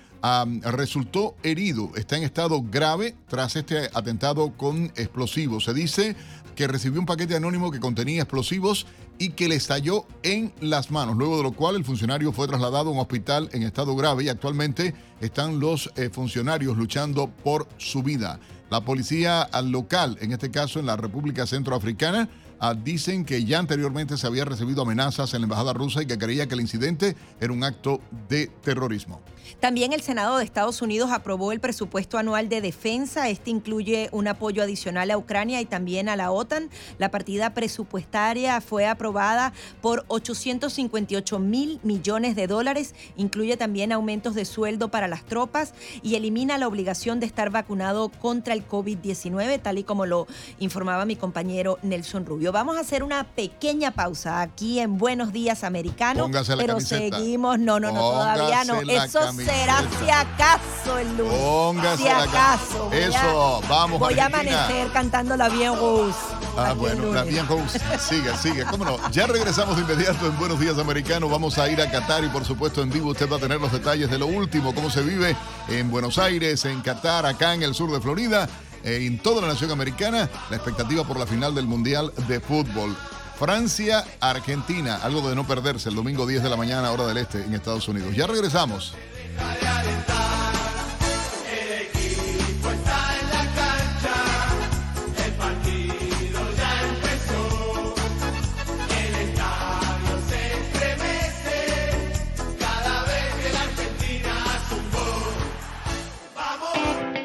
resultó herido, está en estado grave tras este atentado con explosivos. Se dice que recibió un paquete anónimo que contenía explosivos y que le estalló en las manos, luego de lo cual el funcionario fue trasladado a un hospital en estado grave y actualmente están los eh, funcionarios luchando por su vida. La policía local, en este caso en la República Centroafricana, Ah, dicen que ya anteriormente se había recibido amenazas en la embajada rusa y que creía que el incidente era un acto de terrorismo. También el Senado de Estados Unidos aprobó el presupuesto anual de defensa. Este incluye un apoyo adicional a Ucrania y también a la OTAN. La partida presupuestaria fue aprobada por 858 mil millones de dólares. Incluye también aumentos de sueldo para las tropas y elimina la obligación de estar vacunado contra el COVID-19, tal y como lo informaba mi compañero Nelson Rubio. Vamos a hacer una pequeña pausa aquí en Buenos Días Americano. Póngase pero seguimos, no, no, no, todavía no. Eso será si acaso el lunes. Póngase si acaso. La Eso, vamos. Voy a amanecer cantando la Bien Rose. Ah, bueno, la Bien Rose. Sigue, sigue. ¿Cómo no? Ya regresamos de inmediato en Buenos Días Americano. Vamos a ir a Qatar y por supuesto en vivo usted va a tener los detalles de lo último, cómo se vive en Buenos Aires, en Qatar, acá en el sur de Florida en toda la nación americana la expectativa por la final del Mundial de Fútbol. Francia, Argentina, algo de no perderse el domingo 10 de la mañana, hora del este, en Estados Unidos. Ya regresamos.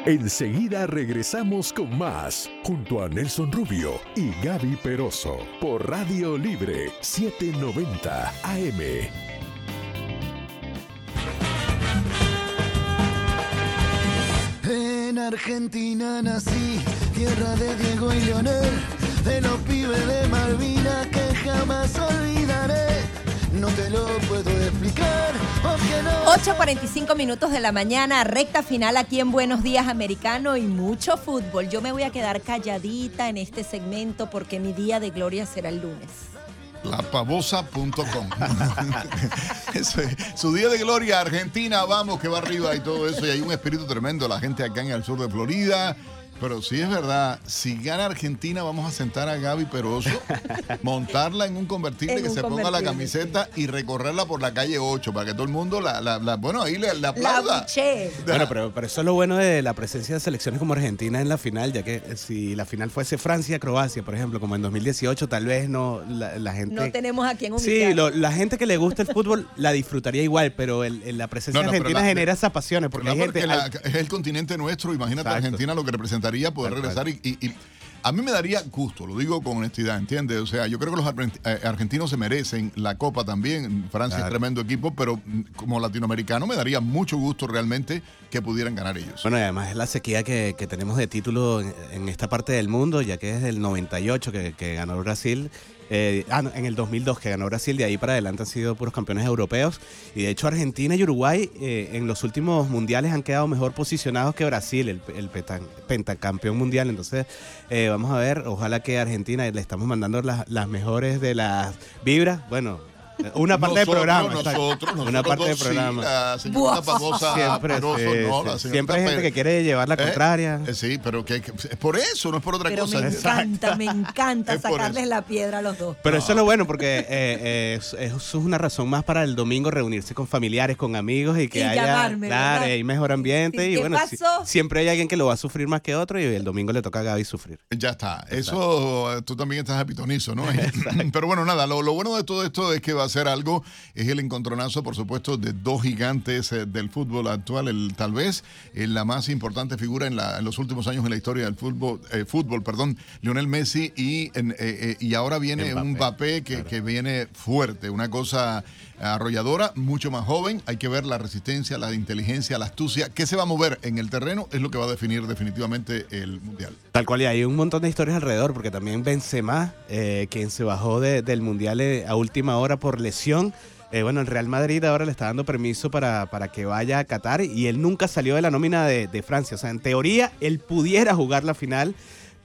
'Enseguida regresamos con más, junto a Nelson Rubio y Gaby Peroso, por Radio Libre 790 AM. En Argentina nací, tierra de Diego y Leonel, de los pibes de Malvinas que jamás olvidaré no te lo puedo explicar. No 8.45 minutos de la mañana, recta final aquí en Buenos Días Americano y mucho fútbol. Yo me voy a quedar calladita en este segmento porque mi día de gloria será el lunes. Lapavosa.com. [laughs] su día de gloria, Argentina, vamos que va arriba y todo eso. Y hay un espíritu tremendo. La gente acá en el sur de Florida, pero sí es verdad, si gana Argentina, vamos a sentar a Gaby Peroso, [laughs] montarla en un convertible que se ponga la camiseta y recorrerla por la calle 8 para que todo el mundo la, bueno, ahí le, la aplauda. bueno, pero, pero, eso es lo bueno de la presencia de selecciones como Argentina en la final, ya que si la final fuese Francia-Croacia, por ejemplo, como en 2018, tal vez no la, gente... No tenemos a quien Sí, la gente que le gusta el fútbol la disfrutaría igual, pero la presencia de Argentina genera esas pasiones, porque hay gente... es el continente nuestro, imagínate Argentina lo que representa poder regresar y, a mí me daría gusto, lo digo con honestidad, ¿entiendes? O sea, yo creo que los eh, argentinos se merecen la Copa también. Francia es tremendo equipo, pero como latinoamericano me daría mucho gusto realmente que pudieran ganar ellos. Bueno, y además es la sequía que, tenemos de título en, esta parte del mundo, ya que es el 98 que, que ganó Brasil. Eh, ah, en el 2002 que ganó Brasil, de ahí para adelante han sido puros campeones europeos. Y de hecho Argentina y Uruguay eh, en los últimos mundiales han quedado mejor posicionados que Brasil, el, pentacampeón mundial. Entonces eh, vamos a ver, ojalá que Argentina le estamos mandando las, las mejores de las vibras. Bueno, [laughs] Una parte del programa. nosotros, nosotros Una parte del sí, programa. la Siempre, Peroso, sí, no, sí. la señorita Siempre hay gente Pérez. que quiere llevar la ¿Eh? contraria. Eh, Sí, pero que, que- es por eso, no es por otra Pero cosa. me encanta, me encanta [laughs] sacarles la piedra a los dos. Pero eso es lo bueno porque eh, eh, es- eso es una razón más para el domingo reunirse con familiares, con amigos y que Y haya llamarme, claro, hay mejor ambiente Sí, y ¿qué bueno, si- siempre hay alguien que lo va a sufrir más que otro y el domingo le toca a Gaby sufrir. Ya está. Eso, tú también estás apitonizo, ¿no? [laughs] Pero bueno, nada, lo, lo bueno de todo esto es que va a ser algo, es el encontronazo, por supuesto, de dos gigantes eh, del fútbol actual, el, tal vez eh, la más importante figura en, la- en los últimos años en la historia del fútbol, eh, fútbol perdón, Lionel Messi, y, en- eh, eh, y ahora viene un Mbappé que, que viene fuerte, una cosa arrolladora, mucho más joven, hay que ver la resistencia, la inteligencia, la astucia, qué se va a mover en el terreno es lo que va a definir definitivamente el Mundial. Tal cual, y hay un montón de historias alrededor, porque también Benzema, eh, quien se bajó de- del Mundial eh, a última hora por lesión, eh, bueno, el Real Madrid ahora le está dando permiso para, para que vaya a Qatar y él nunca salió de la nómina de Francia. O sea, en teoría, él pudiera jugar la final,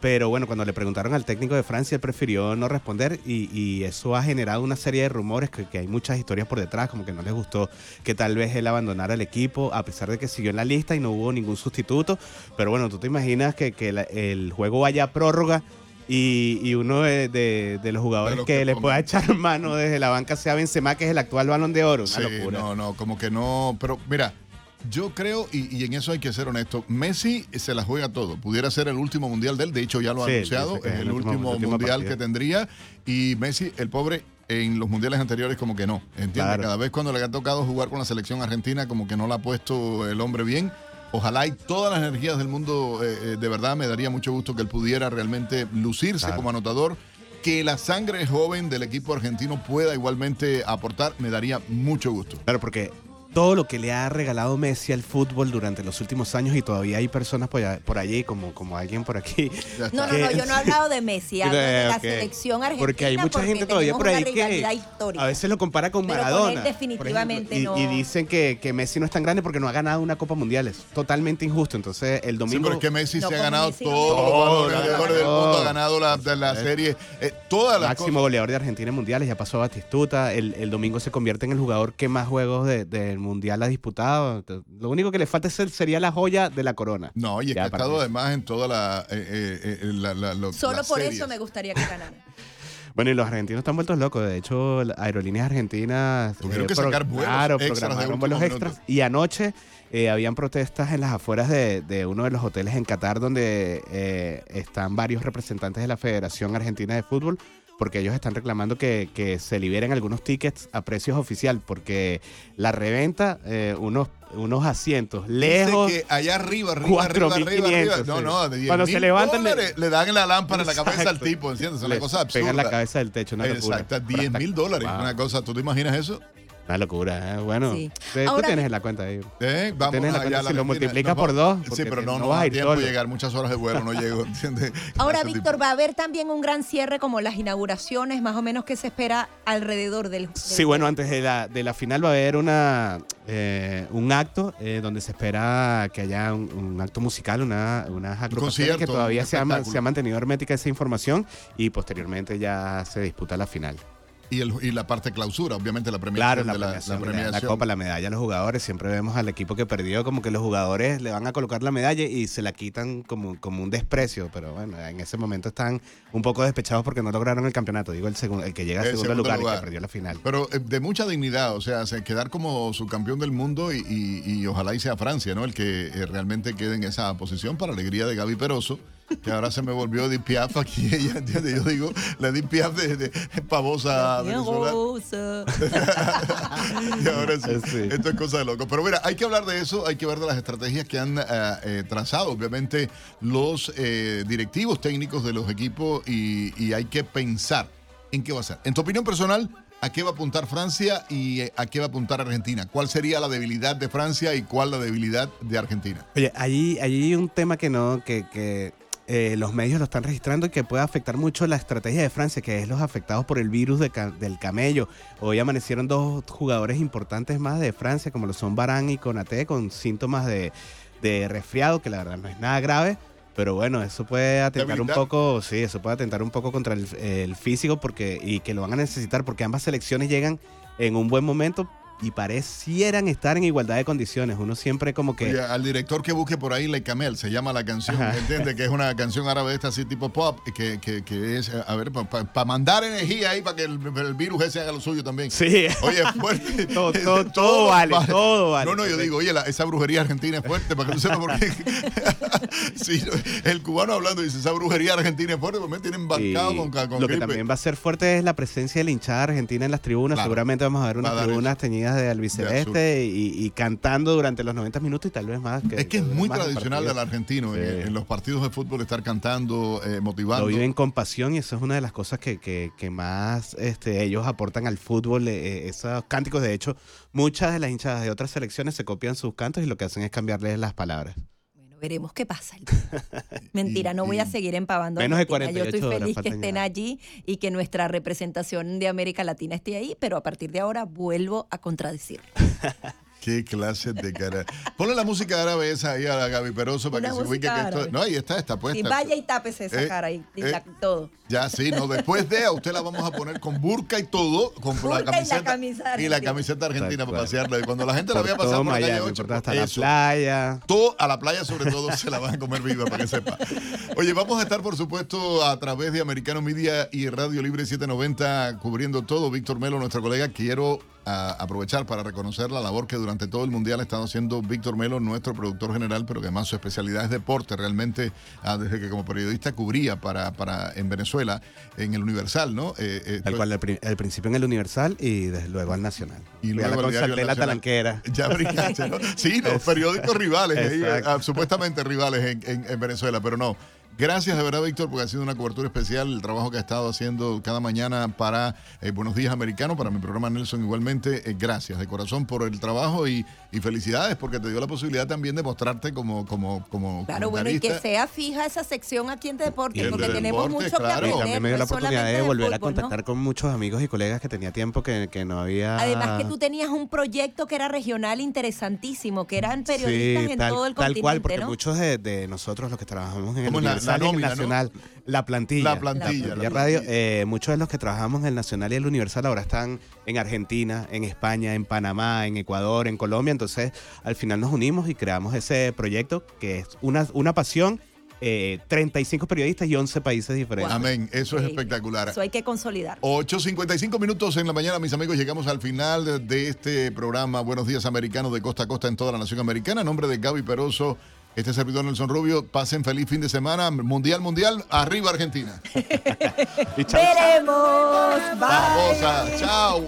pero bueno, cuando le preguntaron al técnico de Francia, él prefirió no responder y, y eso ha generado una serie de rumores que, que hay muchas historias por detrás, como que no les gustó que tal vez él abandonara el equipo, a pesar de que siguió en la lista y no hubo ningún sustituto. Pero bueno, tú te imaginas que, que la- el juego vaya a prórroga y, y uno de, de- de los jugadores De que, que le pueda echar mano desde la banca sea Benzema, que es el actual balón de oro. Una Sí, locura. no, no, como que no. Pero mira, yo creo, y, y en eso hay que ser honesto, Messi se la juega todo. Pudiera ser el último mundial de él, de hecho ya lo ha Sí, anunciado, es el último, último mundial que tendría. Y Messi, el pobre, en los mundiales anteriores como que no. ¿Entiendes? Claro. Cada vez cuando le ha tocado jugar con la selección argentina, como que no la ha puesto el hombre bien. Ojalá y todas las energías del mundo, eh, eh, de verdad, me daría mucho gusto que él pudiera realmente lucirse Claro. como anotador. Que la sangre joven del equipo argentino pueda igualmente aportar, me daría mucho gusto. Claro, porque todo lo que le ha regalado Messi al fútbol durante los últimos años y todavía hay personas por, allá- por allí, como, como alguien por aquí. No, no, que- no, yo no he hablado de Messi, hablo de la selección argentina. Porque hay mucha gente todavía por ahí que histórica. a veces lo compara con Pero con Maradona. él definitivamente ejemplo, y, no. y dicen que, que Messi no es tan grande porque no ha ganado una Copa Mundial. Es totalmente injusto. Entonces, el Sí, domingo... pero es que Messi No, se ha ganado Messi los Todo, de del mundo, ha ganado la, de la serie, eh, todas las Máximo cosas. goleador de Argentina en mundiales, ya pasó a Batistuta. El, el domingo se convierte en el jugador que más juegos de- del mundial ha disputado. Lo único que le falta es el- sería la joya de la corona. No, y es que ha estado además en toda la... eh, eh, eh, la- la- lo- Solo por series. eso me gustaría que ganara. [laughs] Bueno, y los argentinos están vueltos locos. De hecho, las aerolíneas argentinas Tuvieron que sacar vuelos claro, extras programaron vuelos extras. Y anoche eh, habían protestas en las afueras de, de uno de los hoteles en Qatar donde eh, están varios representantes de la Federación Argentina de Fútbol porque ellos están reclamando que, que se liberen algunos tickets a precios oficial porque la reventa, eh, unos, unos asientos Dice lejos... que allá arriba, arriba, arriba, arriba, arriba. 4.500, No, no, de 10 Cuando se levantan, le- dólares, le dan la lámpara en la cabeza al tipo, ¿entiendes? Es una Le cosa absurda. pegan la cabeza del techo, una. Exacto, Pero 10 hasta- mil dólares, Wow. una cosa. ¿Tú te imaginas eso? Una locura, ¿eh? Bueno, Sí. tú- tú Ahora- tienes en la cuenta ahí. Eh, vamos Tienes la cuenta, la si lo multiplicas por dos, Sí, pero no, no no, vas a ir tiempo de solo. llegar, muchas horas de vuelo, no llego, [laughs] ¿entiendes? Ahora. Víctor, va a haber también un gran cierre como las inauguraciones, más o menos que se espera alrededor del. del Sí, bueno, antes de la, de la final va a haber una, eh, un acto eh, donde se espera que haya un, un acto musical, una, unas agrupaciones que todavía un se ha, se ha mantenido hermética esa información y posteriormente ya se disputa la final. Y, el, y la parte clausura, obviamente la premiación Claro, la de la, premiación, la copa, la medalla a los jugadores. Siempre vemos al equipo que perdió como que los jugadores le van a colocar la medalla y se la quitan como, como un desprecio. Pero bueno, en ese momento están un poco despechados porque no lograron el campeonato. Digo, el, segundo, el que llega al segundo, segundo lugar, y que perdió la final. Pero eh, de mucha dignidad, o sea, se- quedar como subcampeón del mundo y, y- y ojalá y sea Francia, ¿no? El que eh, realmente quede en esa posición para alegría de Gaby Peroso, que ahora se me volvió Edith Piaf aquí, [laughs] ella, ¿entiendes? Yo digo, la Edith Piaf de, de pavosa venezolana. Rosa. [laughs] Y ahora sí, Sí. esto es cosa de loco. Pero mira, hay que hablar de eso, hay que ver de las estrategias que han eh, eh, trazado, obviamente, los eh, directivos técnicos de los equipos y, y hay que pensar en qué va a ser. En tu opinión personal, ¿a qué va a apuntar Francia y a qué va a apuntar Argentina? ¿Cuál sería la debilidad de Francia y cuál la debilidad de Argentina? Oye, allí, allí hay un tema que no, que, que eh, los medios lo están registrando y que puede afectar mucho la estrategia de Francia, que es los afectados por el virus de ca- del camello. Hoy amanecieron dos jugadores importantes más de Francia, como lo son Barán y Konaté, con síntomas de, de resfriado, que la verdad no es nada grave. Pero bueno, eso puede atentar un poco, sí, eso puede atentar un poco contra el, el físico porque y que lo van a necesitar porque ambas selecciones llegan en un buen momento y parecieran estar en igualdad de condiciones. Uno siempre como que... Oye, al director que busque por ahí, Le Camel, se llama la canción, ¿entiendes? Que es una canción árabe esta así tipo pop, que, que, que es, a ver, para mandar energía ahí, para que el, el virus ese haga lo suyo también. Sí. Oye, fuerte. [laughs] [laughs] todo, todo, todo vale, todo vale. No, no, yo digo, oye, la- esa brujería argentina es fuerte, para que tú sepas por qué. [laughs] Sí, el cubano hablando dice, esa brujería argentina es fuerte, porque me tienen embarcado Y con, con lo que también va a ser fuerte es la presencia de la hinchada argentina en las tribunas. Claro. Seguramente vamos a ver unas tribunas eso. De albiceleste y, y cantando durante los 90 minutos y tal vez más. Es que es muy tradicional del argentino en, Sí. en los partidos de fútbol estar cantando, eh, motivando. Lo viven con pasión y eso es una de las cosas que, que- que más este, ellos aportan al fútbol. eh, esos cánticos, de hecho, muchas de las hinchadas de otras selecciones se copian sus cantos y lo que hacen es cambiarles las palabras. Veremos qué pasa. [laughs] Mentira, no voy a seguir empavando. Menos de Argentina. Yo estoy 48 horas feliz que estén allí y que nuestra representación de América Latina esté ahí, pero a partir de ahora vuelvo a contradecir. [laughs] Qué clase de cara. Ponle la música árabe esa ahí a la Gaby Peroso para Una que se ubique que esto. No, ahí está, está puesta. Y vaya y tápese esa Eh, cara y, y eh. la- todo. Ya, sí, no, después de a usted la vamos a poner con burka y todo, con Burka y la la camiseta y la argentina. camiseta argentina para pasearla. Y cuando la gente la Por vea pasar todo por la calle Miami, 8, por hasta la eso. playa. Todo, a la playa sobre todo se la van a comer viva para que sepa. Oye, vamos a estar por supuesto a través de Americano Media y Radio Libre 790 cubriendo todo. Víctor Melo, nuestro colega, quiero ah, aprovechar para reconocer la labor que durante todo el mundial ha estado haciendo Víctor Melo, nuestro productor general, pero que además su especialidad es deporte. Realmente, ah, desde que como periodista cubría para, para en Venezuela, en el Universal, ¿no? Eh, eh, Tal cual, al, pri- al principio en el Universal y desde luego al Nacional. Y luego la Consalté la talanquera. [laughs] Ya brincaste, ¿no? Sí, los periódicos rivales, ahí, Exacto. ah, supuestamente rivales en, en- en Venezuela, pero no. Gracias de verdad, Víctor, porque ha sido una cobertura especial el trabajo que ha estado haciendo cada mañana para eh, Buenos Días Americano, para mi programa Nelson igualmente. Eh, gracias de corazón por el trabajo y, y felicidades porque te dio la posibilidad también de mostrarte como, como, como Claro, bueno, y que sea fija esa sección aquí en Deporte, en porque de tenemos deporte, mucho claro. que Y aprender. también me dio la oportunidad de volver a contactar con muchos amigos y colegas que tenía tiempo que, que no había. Además que tú tenías un proyecto que era regional interesantísimo, que eran periodistas en tal, todo el tal continente, cual, porque ¿no? muchos de, de nosotros los que trabajamos en el la- Universal la y en el nómina, ¿no? Nacional, la plantilla, La plantilla, la Radio, eh, muchos de los que trabajamos en el Nacional y el Universal ahora están en Argentina, en España, en Panamá, en Ecuador, en Colombia, entonces al final nos unimos y creamos ese proyecto que es una, una pasión, eh, 35 periodistas y 11 países diferentes. Amén, eso es Sí. espectacular. Eso hay que consolidar. 8.55 minutos en la mañana, mis amigos. Llegamos al final de- de este programa Buenos Días Americanos de costa a costa en toda la nación americana. En nombre de Gaby Peroso, este servidor Nelson Rubio. Pasen feliz fin de semana. Mundial, mundial. Arriba Argentina. [laughs] Y chao, chao. Veremos. Bye. Chao.